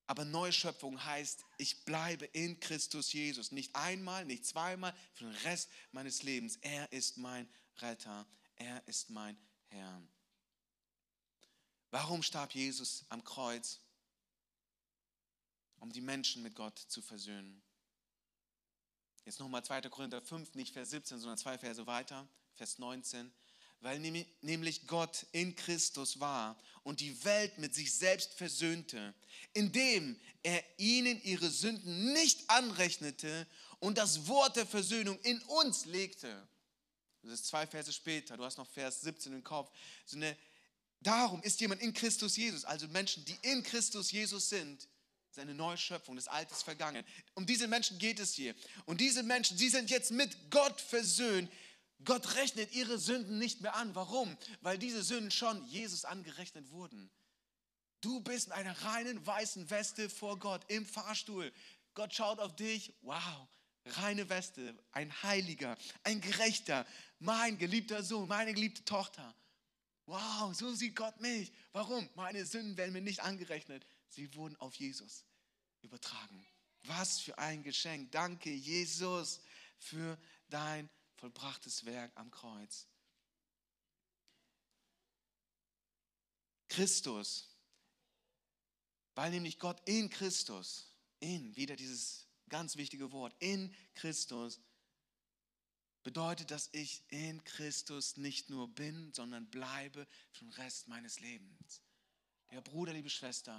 Aber Neuschöpfung heißt, ich bleibe in Christus Jesus. Nicht einmal, nicht zweimal, für den Rest meines Lebens. Er ist mein Retter, er ist mein Herr. Warum starb Jesus am Kreuz? Um die Menschen mit Gott zu versöhnen. Jetzt nochmal 2. Korinther 5, nicht Vers 17, sondern zwei Verse weiter, Vers 19. Weil nämlich Gott in Christus war und die Welt mit sich selbst versöhnte, indem er ihnen ihre Sünden nicht anrechnete und das Wort der Versöhnung in uns legte. Das ist zwei Verse später. Du hast noch Vers 17 im Kopf. So eine, darum ist jemand in Christus Jesus, also Menschen, die in Christus Jesus sind, seine neue Schöpfung, das Alte ist vergangen. Um diese Menschen geht es hier. Und diese Menschen, sie sind jetzt mit Gott versöhnt. Gott rechnet ihre Sünden nicht mehr an. Warum? Weil diese Sünden schon Jesus angerechnet wurden. Du bist in einer reinen weißen Weste vor Gott im Fahrstuhl. Gott schaut auf dich. Wow, reine Weste, ein Heiliger, ein Gerechter, mein geliebter Sohn, meine geliebte Tochter. Wow, so sieht Gott mich. Warum? Meine Sünden werden mir nicht angerechnet. Sie wurden auf Jesus übertragen. Was für ein Geschenk. Danke, Jesus, für dein vollbrachtes Werk am Kreuz. Christus, weil nämlich Gott in Christus, in, wieder dieses ganz wichtige Wort, in Christus bedeutet, dass ich in Christus nicht nur bin, sondern bleibe für den Rest meines Lebens. Lieber Bruder, liebe Schwester,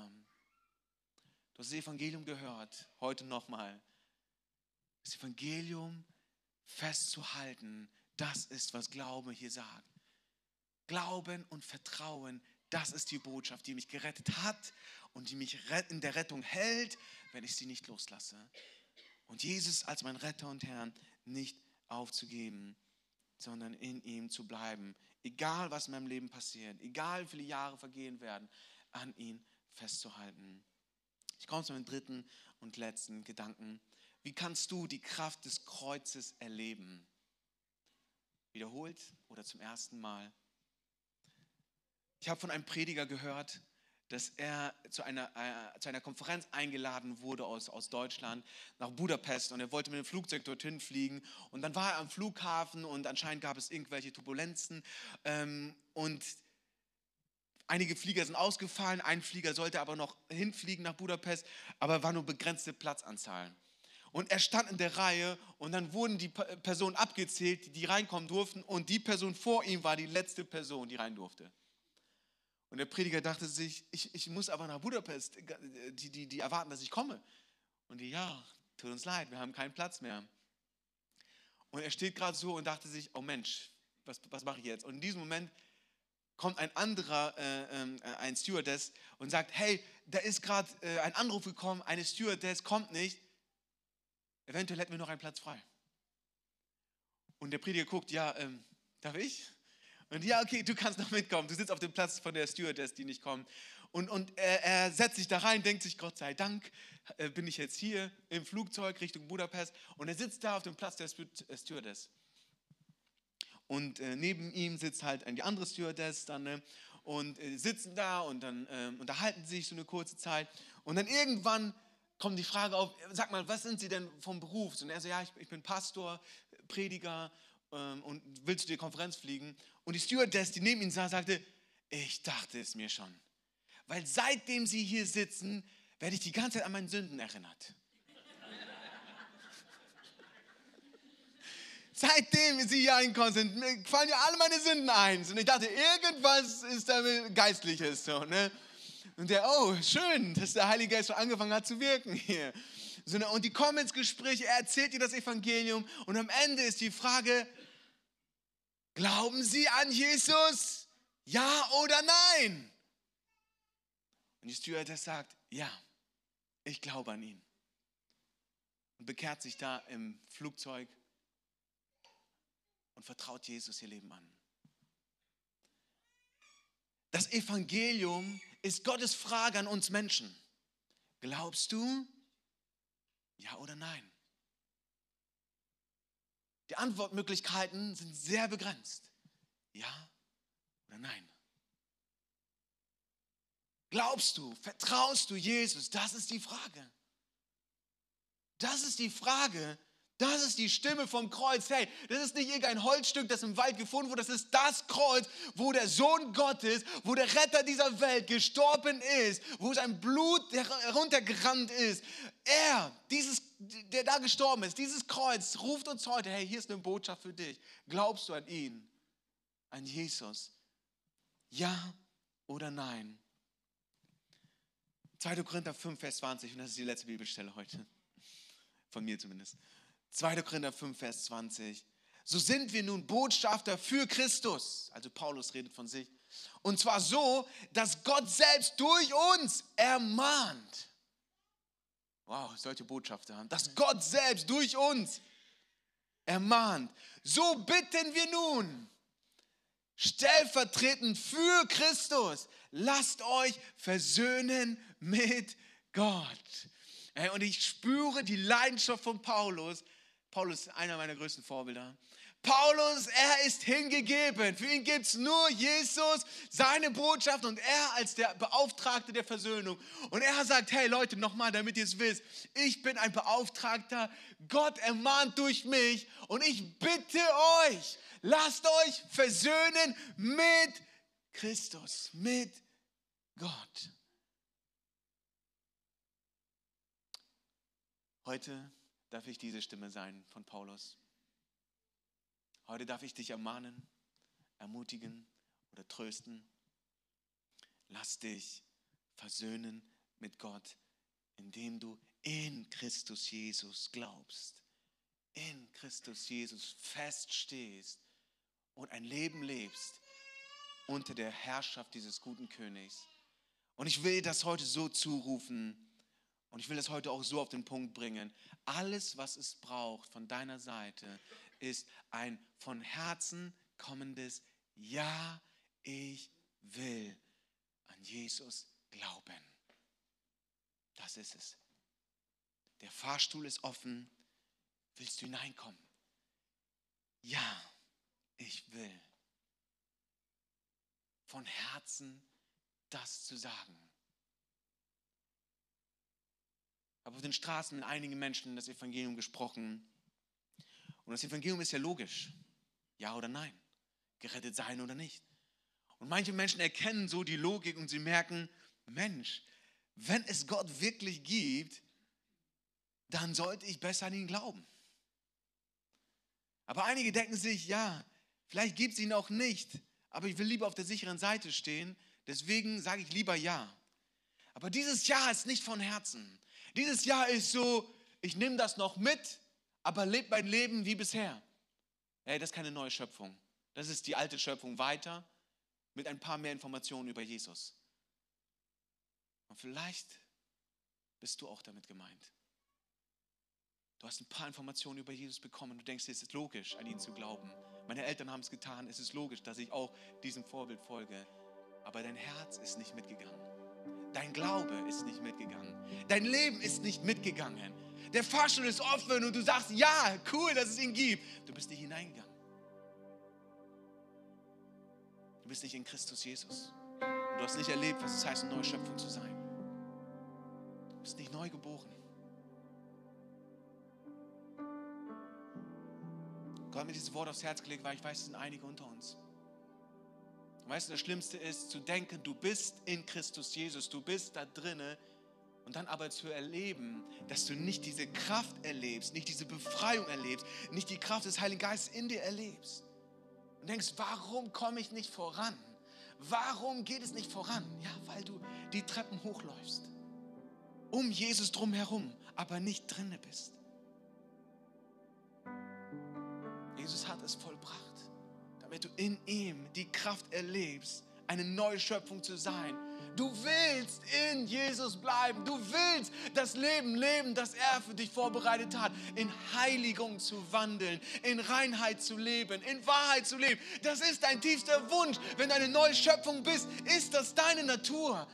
du hast das Evangelium gehört, heute nochmal. Das Evangelium festzuhalten, das ist, was Glaube hier sagt. Glauben und Vertrauen, das ist die Botschaft, die mich gerettet hat und die mich in der Rettung hält, wenn ich sie nicht loslasse. Und Jesus als mein Retter und Herrn nicht aufzugeben, sondern in ihm zu bleiben. Egal, was in meinem Leben passiert, egal, wie viele Jahre vergehen werden, an ihn festzuhalten. Ich komme zu meinem dritten und letzten Gedanken. Wie kannst du die Kraft des Kreuzes erleben? Wiederholt oder zum ersten Mal? Ich habe von einem Prediger gehört, dass er zu einer, äh, zu einer Konferenz eingeladen wurde aus, aus Deutschland nach Budapest und er wollte mit dem Flugzeug dorthin fliegen und dann war er am Flughafen und anscheinend gab es irgendwelche Turbulenzen ähm, und einige Flieger sind ausgefallen, ein Flieger sollte aber noch hinfliegen nach Budapest, aber war nur begrenzte Platzanzahl. Und er stand in der Reihe und dann wurden die Personen abgezählt, die reinkommen durften und die Person vor ihm war die letzte Person, die rein durfte. Und der Prediger dachte sich, ich, ich muss aber nach Budapest, die, die, die erwarten, dass ich komme. Und die, ja, tut uns leid, wir haben keinen Platz mehr. Und er steht gerade so und dachte sich, oh Mensch, was, was mache ich jetzt? Und in diesem Moment kommt ein anderer, äh, äh, ein Stewardess und sagt, hey, da ist gerade äh, ein Anruf gekommen, eine Stewardess kommt nicht, eventuell hätten wir noch einen Platz frei. Und der Prediger guckt, ja, ähm, darf ich? Und ja, okay, du kannst noch mitkommen. Du sitzt auf dem Platz von der Stewardess, die nicht kommt. Und, und er, er setzt sich da rein, denkt sich, Gott sei Dank, äh, bin ich jetzt hier im Flugzeug Richtung Budapest. Und er sitzt da auf dem Platz der äh, Stewardess. Und äh, neben ihm sitzt halt die andere Stewardess dann. Ne? Und äh, sitzen da und dann äh, unterhalten sich so eine kurze Zeit. Und dann irgendwann kommt die Frage auf, sag mal, was sind Sie denn vom Beruf? Und er so, ja, ich, ich bin Pastor, Prediger ähm, und will zu der Konferenz fliegen. Und die Stewardess, die neben ihm sah, sagte, ich dachte es mir schon. Weil seitdem Sie hier sitzen, werde ich die ganze Zeit an meine Sünden erinnert. Seitdem Sie hier eingekommen sind, fallen ja alle meine Sünden ein. Und ich dachte, irgendwas ist da Geistliches. So, ne? Und der, oh, schön, dass der Heilige Geist schon angefangen hat zu wirken hier. Und die kommen ins Gespräch, er erzählt ihr das Evangelium. Und am Ende ist die Frage, glauben Sie an Jesus? Ja oder nein? Und die Stewardess sagt, ja, ich glaube an ihn. Und bekehrt sich da im Flugzeug und vertraut Jesus ihr Leben an. Das Evangelium ist Gottes Frage an uns Menschen. Glaubst du? Ja oder nein? Die Antwortmöglichkeiten sind sehr begrenzt. Ja oder nein? Glaubst du, vertraust du Jesus? Das ist die Frage. Das ist die Frage, das ist die Stimme vom Kreuz. Hey, das ist nicht irgendein Holzstück, das im Wald gefunden wurde. Das ist das Kreuz, wo der Sohn Gottes, wo der Retter dieser Welt gestorben ist, wo sein Blut heruntergerannt ist. Er, dieses, der da gestorben ist, dieses Kreuz ruft uns heute, hey, hier ist eine Botschaft für dich. Glaubst du an ihn? An Jesus? Ja oder nein? 2. Korinther 5, Vers 20, und das ist die letzte Bibelstelle heute. Von mir zumindest. 2. Korinther 5, Vers 20. So sind wir nun Botschafter für Christus. Also Paulus redet von sich. Und zwar so, dass Gott selbst durch uns ermahnt. Wow, solche Botschafter haben. Dass Gott selbst durch uns ermahnt. So bitten wir nun, stellvertretend für Christus, lasst euch versöhnen mit Gott. Und ich spüre die Leidenschaft von Paulus, Paulus ist einer meiner größten Vorbilder. Paulus, er ist hingegeben. Für ihn gibt es nur Jesus, seine Botschaft und er als der Beauftragte der Versöhnung. Und er sagt, hey Leute, nochmal, damit ihr es wisst, ich bin ein Beauftragter, Gott ermahnt durch mich und ich bitte euch, lasst euch versöhnen mit Christus, mit Gott. Heute darf ich diese Stimme sein von Paulus. Heute darf ich dich ermahnen, ermutigen oder trösten. Lass dich versöhnen mit Gott, indem du in Christus Jesus glaubst, in Christus Jesus feststehst und ein Leben lebst unter der Herrschaft dieses guten Königs. Und ich will das heute so zurufen, und ich will das heute auch so auf den Punkt bringen. Alles, was es braucht von deiner Seite, ist ein von Herzen kommendes Ja, ich will an Jesus glauben. Das ist es. Der Fahrstuhl ist offen. Willst du hineinkommen? Ja, ich will. Von Herzen das zu sagen. Habe auf den Straßen mit einigen Menschen das Evangelium gesprochen. Und das Evangelium ist ja logisch. Ja oder nein. Gerettet sein oder nicht. Und manche Menschen erkennen so die Logik und sie merken, Mensch, wenn es Gott wirklich gibt, dann sollte ich besser an ihn glauben. Aber einige denken sich, ja, vielleicht gibt es ihn auch nicht, aber ich will lieber auf der sicheren Seite stehen, Deswegen sage ich lieber ja. Aber dieses Ja ist nicht von Herzen. Dieses Ja ist so, ich nehme das noch mit, aber lebe mein Leben wie bisher. Hey, das ist keine neue Schöpfung. Das ist die alte Schöpfung weiter mit ein paar mehr Informationen über Jesus. Und vielleicht bist du auch damit gemeint. Du hast ein paar Informationen über Jesus bekommen. Du denkst, es ist logisch, an ihn zu glauben. Meine Eltern haben es getan. Es ist logisch, dass ich auch diesem Vorbild folge. Aber dein Herz ist nicht mitgegangen. Dein Glaube ist nicht mitgegangen. Dein Leben ist nicht mitgegangen. Der Fahrstuhl ist offen und du sagst, ja, cool, dass es ihn gibt. Du bist nicht hineingegangen. Du bist nicht in Christus Jesus. Und du hast nicht erlebt, was es heißt, eine neue Schöpfung zu sein. Du bist nicht neu geboren. Gott hat mir dieses Wort aufs Herz gelegt, weil ich weiß, es sind einige unter uns. Und weißt du, das Schlimmste ist zu denken, du bist in Christus Jesus, du bist da drinne und dann aber zu erleben, dass du nicht diese Kraft erlebst, nicht diese Befreiung erlebst, nicht die Kraft des Heiligen Geistes in dir erlebst. Und denkst, warum komme ich nicht voran? Warum geht es nicht voran? Ja, weil du die Treppen hochläufst. Um Jesus drumherum, aber nicht drinne bist. Jesus hat es vollbracht, damit du in ihm die Kraft erlebst, eine neue Schöpfung zu sein. Du willst in Jesus bleiben. Du willst das Leben leben, das er für dich vorbereitet hat. In Heiligung zu wandeln, in Reinheit zu leben, in Wahrheit zu leben. Das ist dein tiefster Wunsch. Wenn du eine neue Schöpfung bist, ist das deine Natur.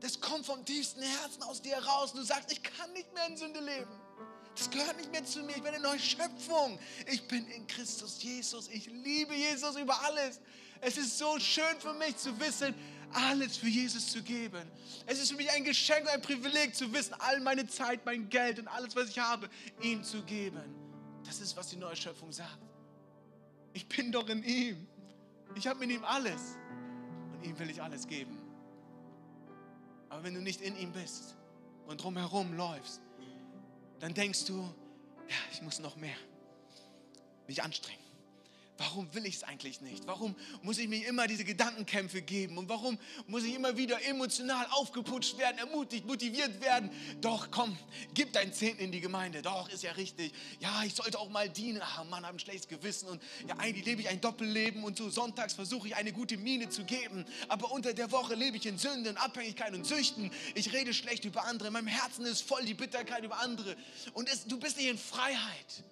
Das kommt vom tiefsten Herzen aus dir heraus. Du sagst, ich kann nicht mehr in Sünde leben. Das gehört nicht mehr zu mir. Ich bin eine neue Schöpfung. Ich bin in Christus Jesus. Ich liebe Jesus über alles. Es ist so schön für mich zu wissen, alles für Jesus zu geben. Es ist für mich ein Geschenk und ein Privileg zu wissen, all meine Zeit, mein Geld und alles, was ich habe, ihm zu geben. Das ist, was die neue Schöpfung sagt. Ich bin doch in ihm. Ich habe in ihm alles. Und ihm will ich alles geben. Aber wenn du nicht in ihm bist und drumherum läufst, dann denkst du, ja, ich muss noch mehr mich anstrengen. Warum will ich es eigentlich nicht? Warum muss ich mir immer diese Gedankenkämpfe geben? Und warum muss ich immer wieder emotional aufgeputscht werden, ermutigt, motiviert werden? Doch, komm, gib dein Zehnten in die Gemeinde. Doch, ist ja richtig. Ja, ich sollte auch mal dienen. Ach, Mann, habe ein schlechtes Gewissen. Und ja, eigentlich lebe ich ein Doppelleben und so sonntags versuche ich eine gute Miene zu geben. Aber unter der Woche lebe ich in Sünden, Abhängigkeit und Süchten. Ich rede schlecht über andere. In meinem Herzen ist voll die Bitterkeit über andere. Und es, du bist nicht in Freiheit.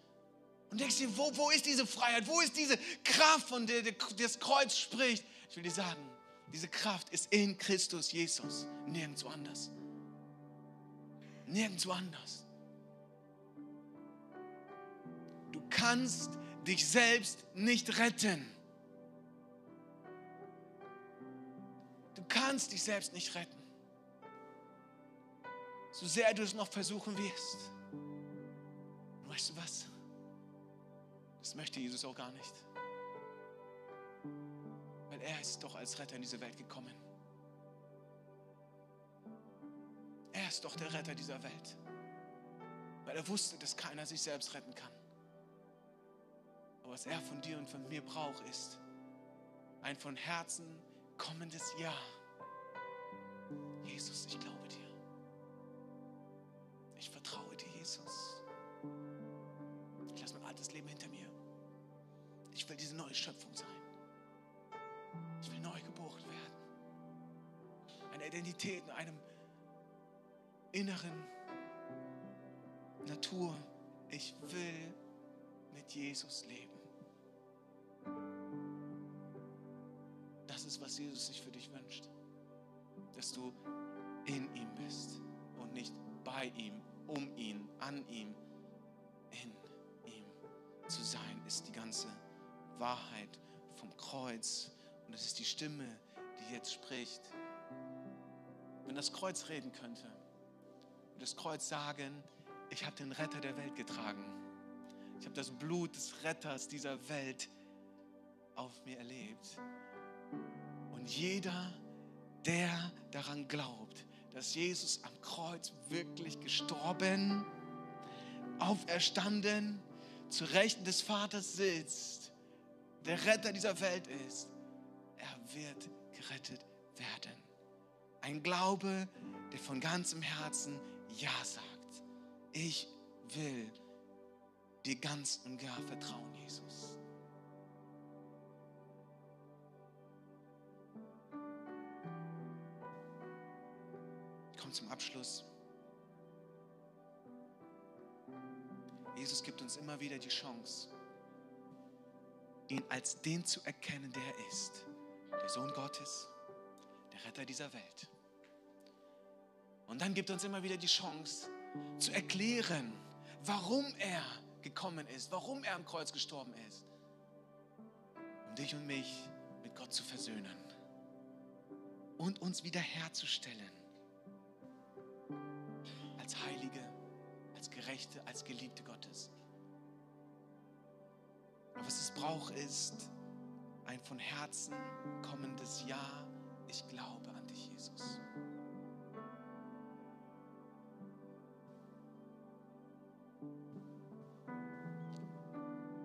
Und denkst dir, wo, wo ist diese Freiheit? Wo ist diese Kraft, von der das Kreuz spricht? Ich will dir sagen, diese Kraft ist in Christus Jesus, nirgendwo anders. Nirgendwo anders. Du kannst dich selbst nicht retten. Du kannst dich selbst nicht retten. So sehr du es noch versuchen wirst. weißt du was? Das möchte Jesus auch gar nicht. Weil er ist doch als Retter in diese Welt gekommen. Er ist doch der Retter dieser Welt. Weil er wusste, dass keiner sich selbst retten kann. Aber was er von dir und von mir braucht, ist ein von Herzen kommendes Ja. Jesus, ich glaube dir. Ich vertraue dir, Jesus. Ich lasse mein altes Leben hinter mir. Ich will diese neue Schöpfung sein. Ich will neu geboren werden. Eine Identität in einem inneren Natur. Ich will mit Jesus leben. Das ist, was Jesus sich für dich wünscht. Dass du in ihm bist und nicht bei ihm, um ihn, an ihm. In ihm zu sein, ist die ganze Wahrheit vom Kreuz. Und es ist die Stimme, die jetzt spricht. Wenn das Kreuz reden könnte, würde das Kreuz sagen, ich habe den Retter der Welt getragen. Ich habe das Blut des Retters dieser Welt auf mir erlebt. Und jeder, der daran glaubt, dass Jesus am Kreuz wirklich gestorben, auferstanden, zu Rechten des Vaters sitzt, der Retter dieser Welt ist, er wird gerettet werden. Ein Glaube, der von ganzem Herzen Ja sagt. Ich will dir ganz und gar vertrauen, Jesus. Ich komme zum Abschluss. Jesus gibt uns immer wieder die Chance, ihn als den zu erkennen, der er ist. Der Sohn Gottes, der Retter dieser Welt. Und dann gibt uns immer wieder die Chance zu erklären, warum er gekommen ist, warum er am Kreuz gestorben ist. Um dich und mich mit Gott zu versöhnen und uns wiederherzustellen. Als Heilige, als Gerechte, als Geliebte Gottes. Aber was es braucht, ist ein von Herzen kommendes Ja. Ich glaube an dich, Jesus.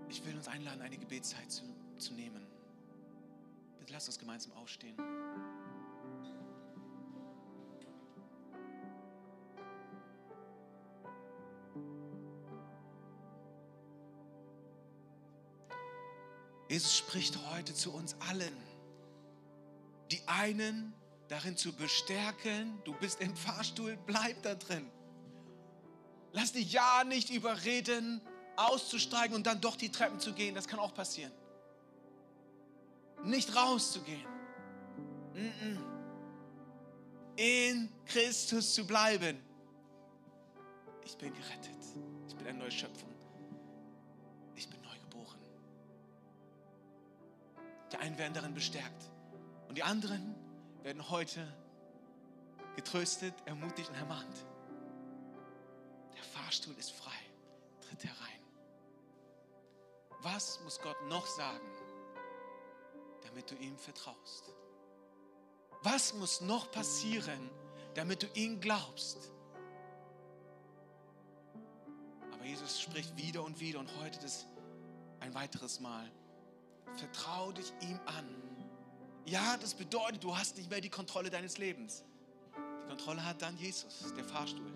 Ich will uns einladen, eine Gebetszeit zu, zu nehmen. Bitte lasst uns gemeinsam aufstehen. Jesus spricht heute zu uns allen. Die einen darin zu bestärken, du bist im Fahrstuhl, bleib da drin. Lass dich ja nicht überreden, auszusteigen und dann doch die Treppen zu gehen. Das kann auch passieren. Nicht rauszugehen. In Christus zu bleiben. Ich bin gerettet. Ich bin eine neue Schöpfung. Die einen werden darin bestärkt. Und die anderen werden heute getröstet, ermutigt und ermahnt. Der Fahrstuhl ist frei. Tritt herein. Was muss Gott noch sagen, damit du ihm vertraust? Was muss noch passieren, damit du ihm glaubst? Aber Jesus spricht wieder und wieder und heute das ein weiteres Mal. Vertrau dich ihm an. Ja, das bedeutet, du hast nicht mehr die Kontrolle deines Lebens. Die Kontrolle hat dann Jesus, der Fahrstuhl.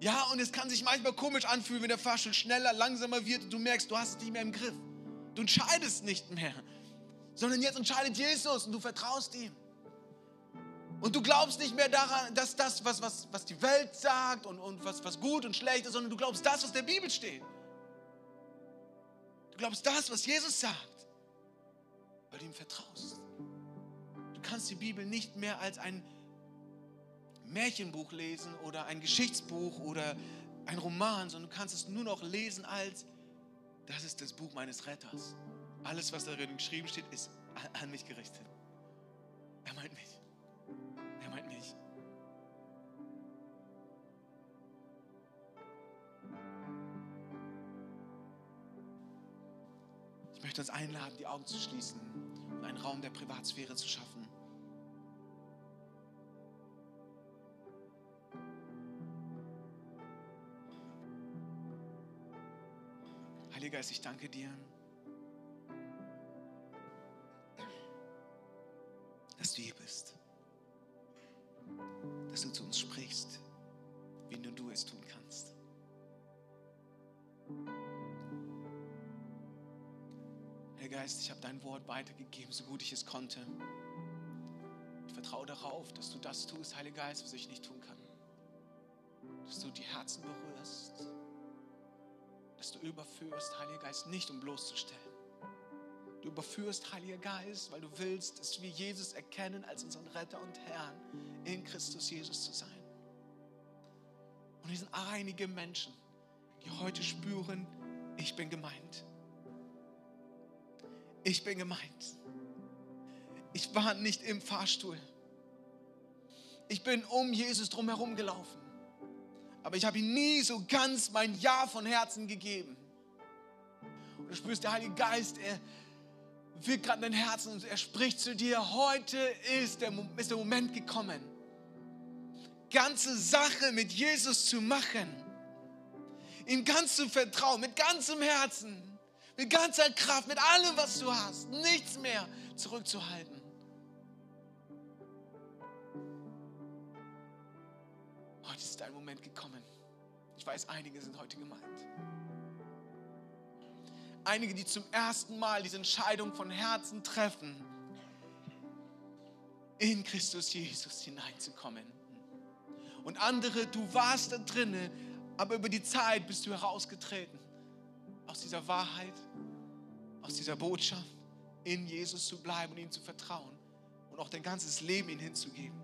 Ja, und es kann sich manchmal komisch anfühlen, wenn der Fahrstuhl schneller, langsamer wird und du merkst, du hast es nicht mehr im Griff. Du entscheidest nicht mehr, sondern jetzt entscheidet Jesus und du vertraust ihm. Und du glaubst nicht mehr daran, dass das, was, was, was die Welt sagt und, und was, was gut und schlecht ist, sondern du glaubst das, was der Bibel steht. Du glaubst das, was Jesus sagt, weil du ihm vertraust. Du kannst die Bibel nicht mehr als ein Märchenbuch lesen oder ein Geschichtsbuch oder ein Roman, sondern du kannst es nur noch lesen als, das ist das Buch meines Retters. Alles, was darin geschrieben steht, ist an mich gerichtet. Er meint mich. Möchte uns einladen, die Augen zu schließen und einen Raum der Privatsphäre zu schaffen. Heiliger Geist, ich danke dir, dass du hier bist, dass du zu uns sprichst, wie nur du es tun Herr Geist, ich habe dein Wort weitergegeben, so gut ich es konnte. Ich vertraue darauf, dass du das tust, Heiliger Geist, was ich nicht tun kann. Dass du die Herzen berührst dass du überführst, Heiliger Geist, nicht um bloßzustellen. Du überführst, Heiliger Geist, weil du willst, dass wir Jesus erkennen als unseren Retter und Herrn in Christus Jesus zu sein. Und es sind einige Menschen, die heute spüren, ich bin gemeint. Ich bin gemeint. Ich war nicht im Fahrstuhl. Ich bin um Jesus drumherum gelaufen aber ich habe ihm nie so ganz mein Ja von Herzen gegeben. Und du spürst, der Heilige Geist, er wirkt gerade in dein Herzen und er spricht zu dir, heute ist der, ist der Moment gekommen, ganze Sache mit Jesus zu machen, ihm ganz zu vertrauen, mit ganzem Herzen, mit ganzer Kraft, mit allem, was du hast, nichts mehr zurückzuhalten. Heute ist dein Moment gekommen. Ich weiß, einige sind heute gemeint. Einige, die zum ersten Mal diese Entscheidung von Herzen treffen, in Christus Jesus hineinzukommen. Und andere, du warst da drinne, aber über die Zeit bist du herausgetreten aus dieser Wahrheit, aus dieser Botschaft, in Jesus zu bleiben und ihm zu vertrauen und auch dein ganzes Leben ihm hinzugeben.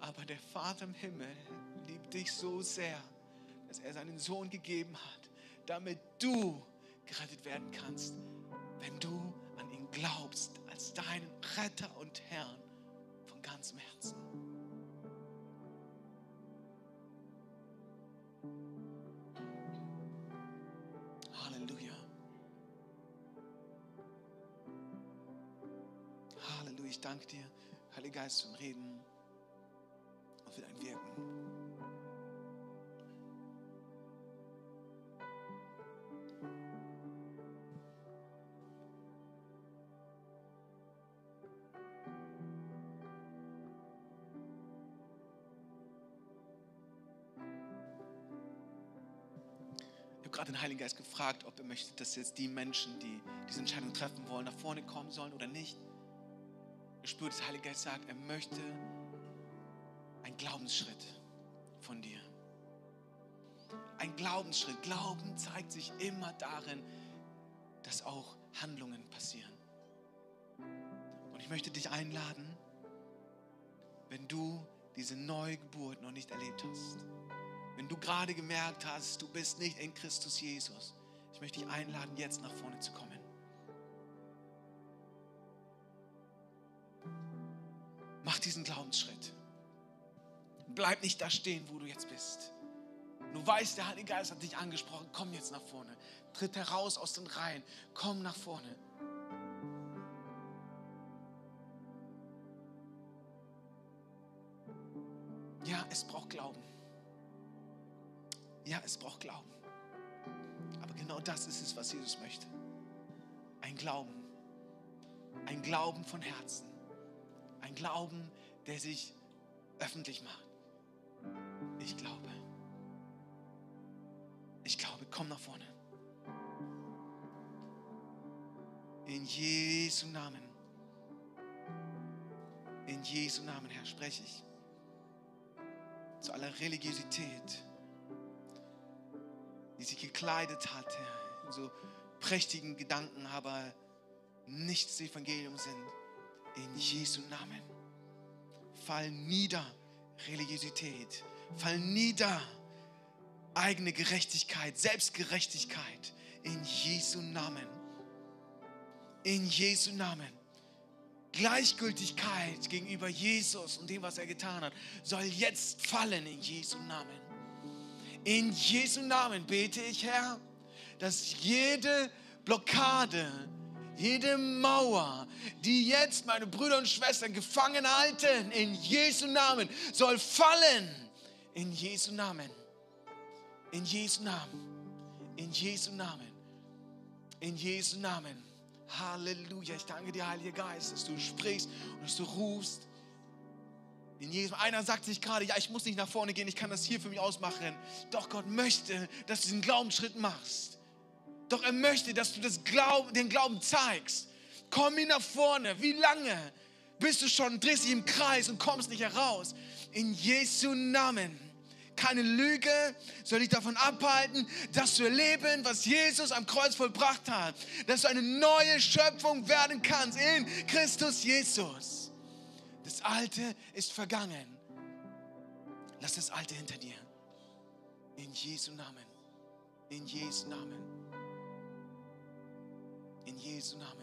Aber der Vater im Himmel liebt dich so sehr, dass er seinen Sohn gegeben hat, damit du gerettet werden kannst, wenn du an ihn glaubst als deinen Retter und Herrn von ganzem Herzen. Ich danke dir, Heiliger Geist, zum Reden und für dein Wirken. Ich habe gerade den Heiligen Geist gefragt, ob er möchte, dass jetzt die Menschen, die diese Entscheidung treffen wollen, nach vorne kommen sollen oder nicht. Ich spüre, dass der Heilige Geist sagt, er möchte einen Glaubensschritt von dir. Ein Glaubensschritt. Glauben zeigt sich immer darin, dass auch Handlungen passieren. Und ich möchte dich einladen, wenn du diese Neugeburt noch nicht erlebt hast, wenn du gerade gemerkt hast, du bist nicht in Christus Jesus, ich möchte dich einladen, jetzt nach vorne zu kommen. Mach diesen Glaubensschritt. Bleib nicht da stehen, wo du jetzt bist. Du weißt, der Heilige Geist hat dich angesprochen. Komm jetzt nach vorne. Tritt heraus aus den Reihen. Komm nach vorne. Ja, es braucht Glauben. Ja, es braucht Glauben. Aber genau das ist es, was Jesus möchte. Ein Glauben. Ein Glauben von Herzen. Ein Glauben, der sich öffentlich macht. Ich glaube. Ich glaube, komm nach vorne. In Jesu Namen. In Jesu Namen, Herr, spreche ich zu aller Religiosität, die sich gekleidet hat, Herr, in so prächtigen Gedanken, aber nichts Evangelium sind. In Jesu Namen. Fall nieder, Religiosität. Fall nieder, eigene Gerechtigkeit, Selbstgerechtigkeit. In Jesu Namen. In Jesu Namen. Gleichgültigkeit gegenüber Jesus und dem, was er getan hat, soll jetzt fallen in Jesu Namen. In Jesu Namen bete ich, Herr, dass jede Blockade, jede Mauer, die jetzt meine Brüder und Schwestern gefangen halten, in Jesu Namen, soll fallen. In Jesu Namen. In Jesu Namen. In Jesu Namen. In Jesu Namen. Halleluja. Ich danke dir, Heiliger Geist, dass du sprichst und dass du rufst. In jedem, einer sagt sich gerade, ja, ich muss nicht nach vorne gehen, ich kann das hier für mich ausmachen. Doch Gott möchte, dass du diesen Glaubensschritt machst. Doch er möchte, dass du das Glauben, den Glauben zeigst. Komm ihn nach vorne. Wie lange bist du schon, drehst dich im Kreis und kommst nicht heraus? In Jesu Namen keine Lüge soll dich davon abhalten, das zu erleben, was Jesus am Kreuz vollbracht hat. Dass du eine neue Schöpfung werden kannst in Christus Jesus. Das Alte ist vergangen. Lass das Alte hinter dir. In Jesu Namen. In Jesu Namen. In Jesu Namen.